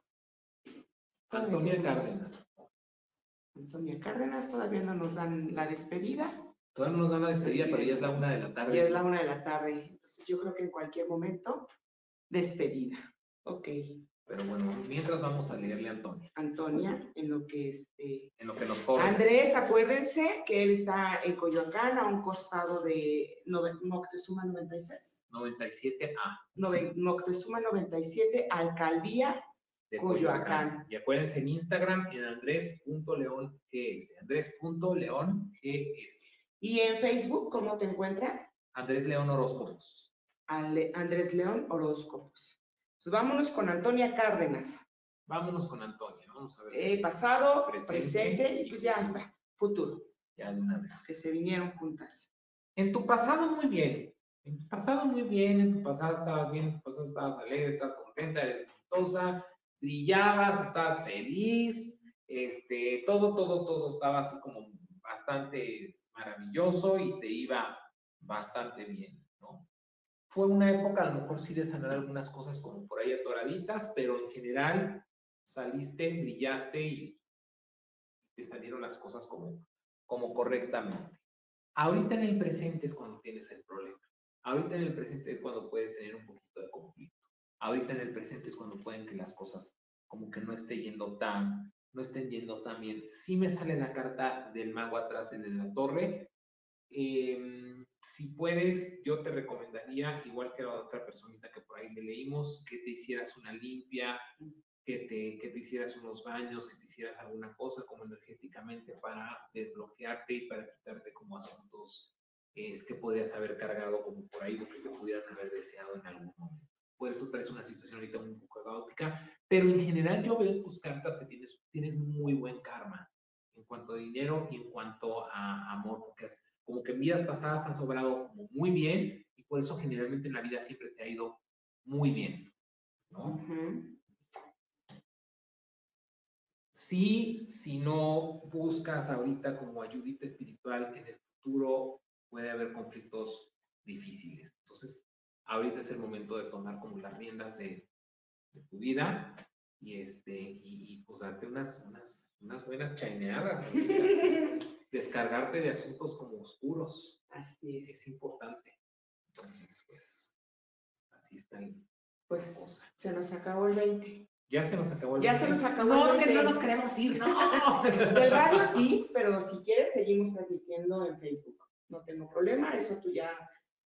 Antonia Cárdenas. Antonia Cárdenas, todavía no nos dan la despedida. Todavía no nos dan la despedida, pero ya es la una de la tarde. Ya es la una de la tarde. Entonces yo creo que en cualquier momento, despedida. Ok. Pero bueno, mientras vamos a leerle a Antonia. Antonia, en lo que este. En lo que nos corre. Andrés, acuérdense que él está en Coyoacán, a un costado de Moctezuma 96. 97A. Moctezuma 97, Alcaldía de Coyoacán. Y acuérdense en Instagram en andrés.leongs. Andrés.leongs. ¿Y en Facebook cómo te encuentran? Andrés León Horóscopos. Andrés León Horóscopos. Pues vámonos con Antonia Cárdenas. Vámonos con Antonia, vamos a ver. Eh, pasado, presente, y pues ya está, futuro. Ya de una vez. Que se vinieron juntas. En tu pasado muy bien, en tu pasado muy bien, en tu pasado estabas bien, en tu pasado estabas alegre, estabas contenta, eres exitosa, brillabas, estabas feliz, este, todo, todo, todo estaba así como bastante maravilloso y te iba bastante bien. Fue una época a lo mejor sí de sanar algunas cosas como por ahí atoraditas, pero en general saliste, brillaste y te salieron las cosas como, como correctamente. Ahorita en el presente es cuando tienes el problema. Ahorita en el presente es cuando puedes tener un poquito de conflicto. Ahorita en el presente es cuando pueden que las cosas como que no estén yendo tan, no estén yendo tan bien. Si me sale la carta del mago atrás en la torre. Em, si puedes, yo te recomendaría, igual que la otra personita que por ahí le leímos, que te hicieras una limpia, que te, que te hicieras unos baños, que te hicieras alguna cosa como energéticamente para desbloquearte y para quitarte como asuntos es que podrías haber cargado como por ahí o que te pudieran haber deseado en algún momento. Por eso traes una situación ahorita un poco caótica, pero en general yo veo en tus cartas que tienes, tienes muy buen karma en cuanto a dinero y en cuanto a amor, porque es, como que en vidas pasadas has sobrado como muy bien y por eso generalmente en la vida siempre te ha ido muy bien, ¿no? Sí, si no buscas ahorita como ayudita espiritual en el futuro, puede haber conflictos difíciles. Entonces, ahorita es el momento de tomar como las riendas de, tu vida y, este, y, pues darte unas, unas, unas buenas chaineadas, descargarte de asuntos como oscuros. Así es. Es importante. Entonces, pues, así está Pues se nos acabó el 20. Ya se nos acabó el Ya se nos acabó no, el 20. No, que no nos queremos ir, no. Del radio sí, pero si quieres seguimos transmitiendo en Facebook. No tengo problema, eso tú ya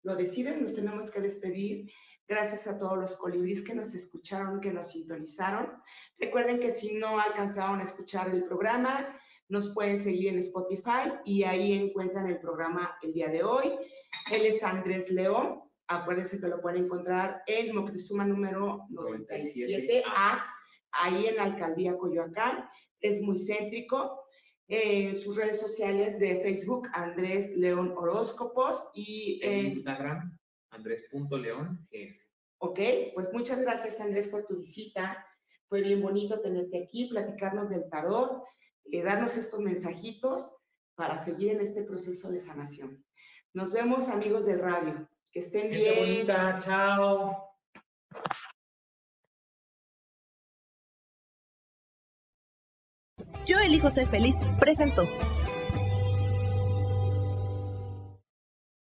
lo deciden, nos tenemos que despedir. Gracias a todos los colibríes que nos escucharon, que nos sintonizaron. Recuerden que si no alcanzaron a escuchar el programa, nos pueden seguir en Spotify y ahí encuentran el programa el día de hoy. Él es Andrés León. Acuérdense que lo pueden encontrar en Moctezuma número 97A, ahí en la alcaldía Coyoacán. Es muy céntrico en sus redes sociales de Facebook, Andrés León Horóscopos, y en Instagram, Andrés.león es. Ok, pues muchas gracias Andrés por tu visita. Fue bien bonito tenerte aquí, platicarnos del tarot, eh, darnos estos mensajitos para seguir en este proceso de sanación. Nos vemos amigos del radio. Que estén bien. bonita, chao. Yo elijo ser feliz presentó.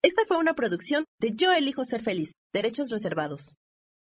Esta fue una producción de Yo elijo ser feliz, derechos reservados.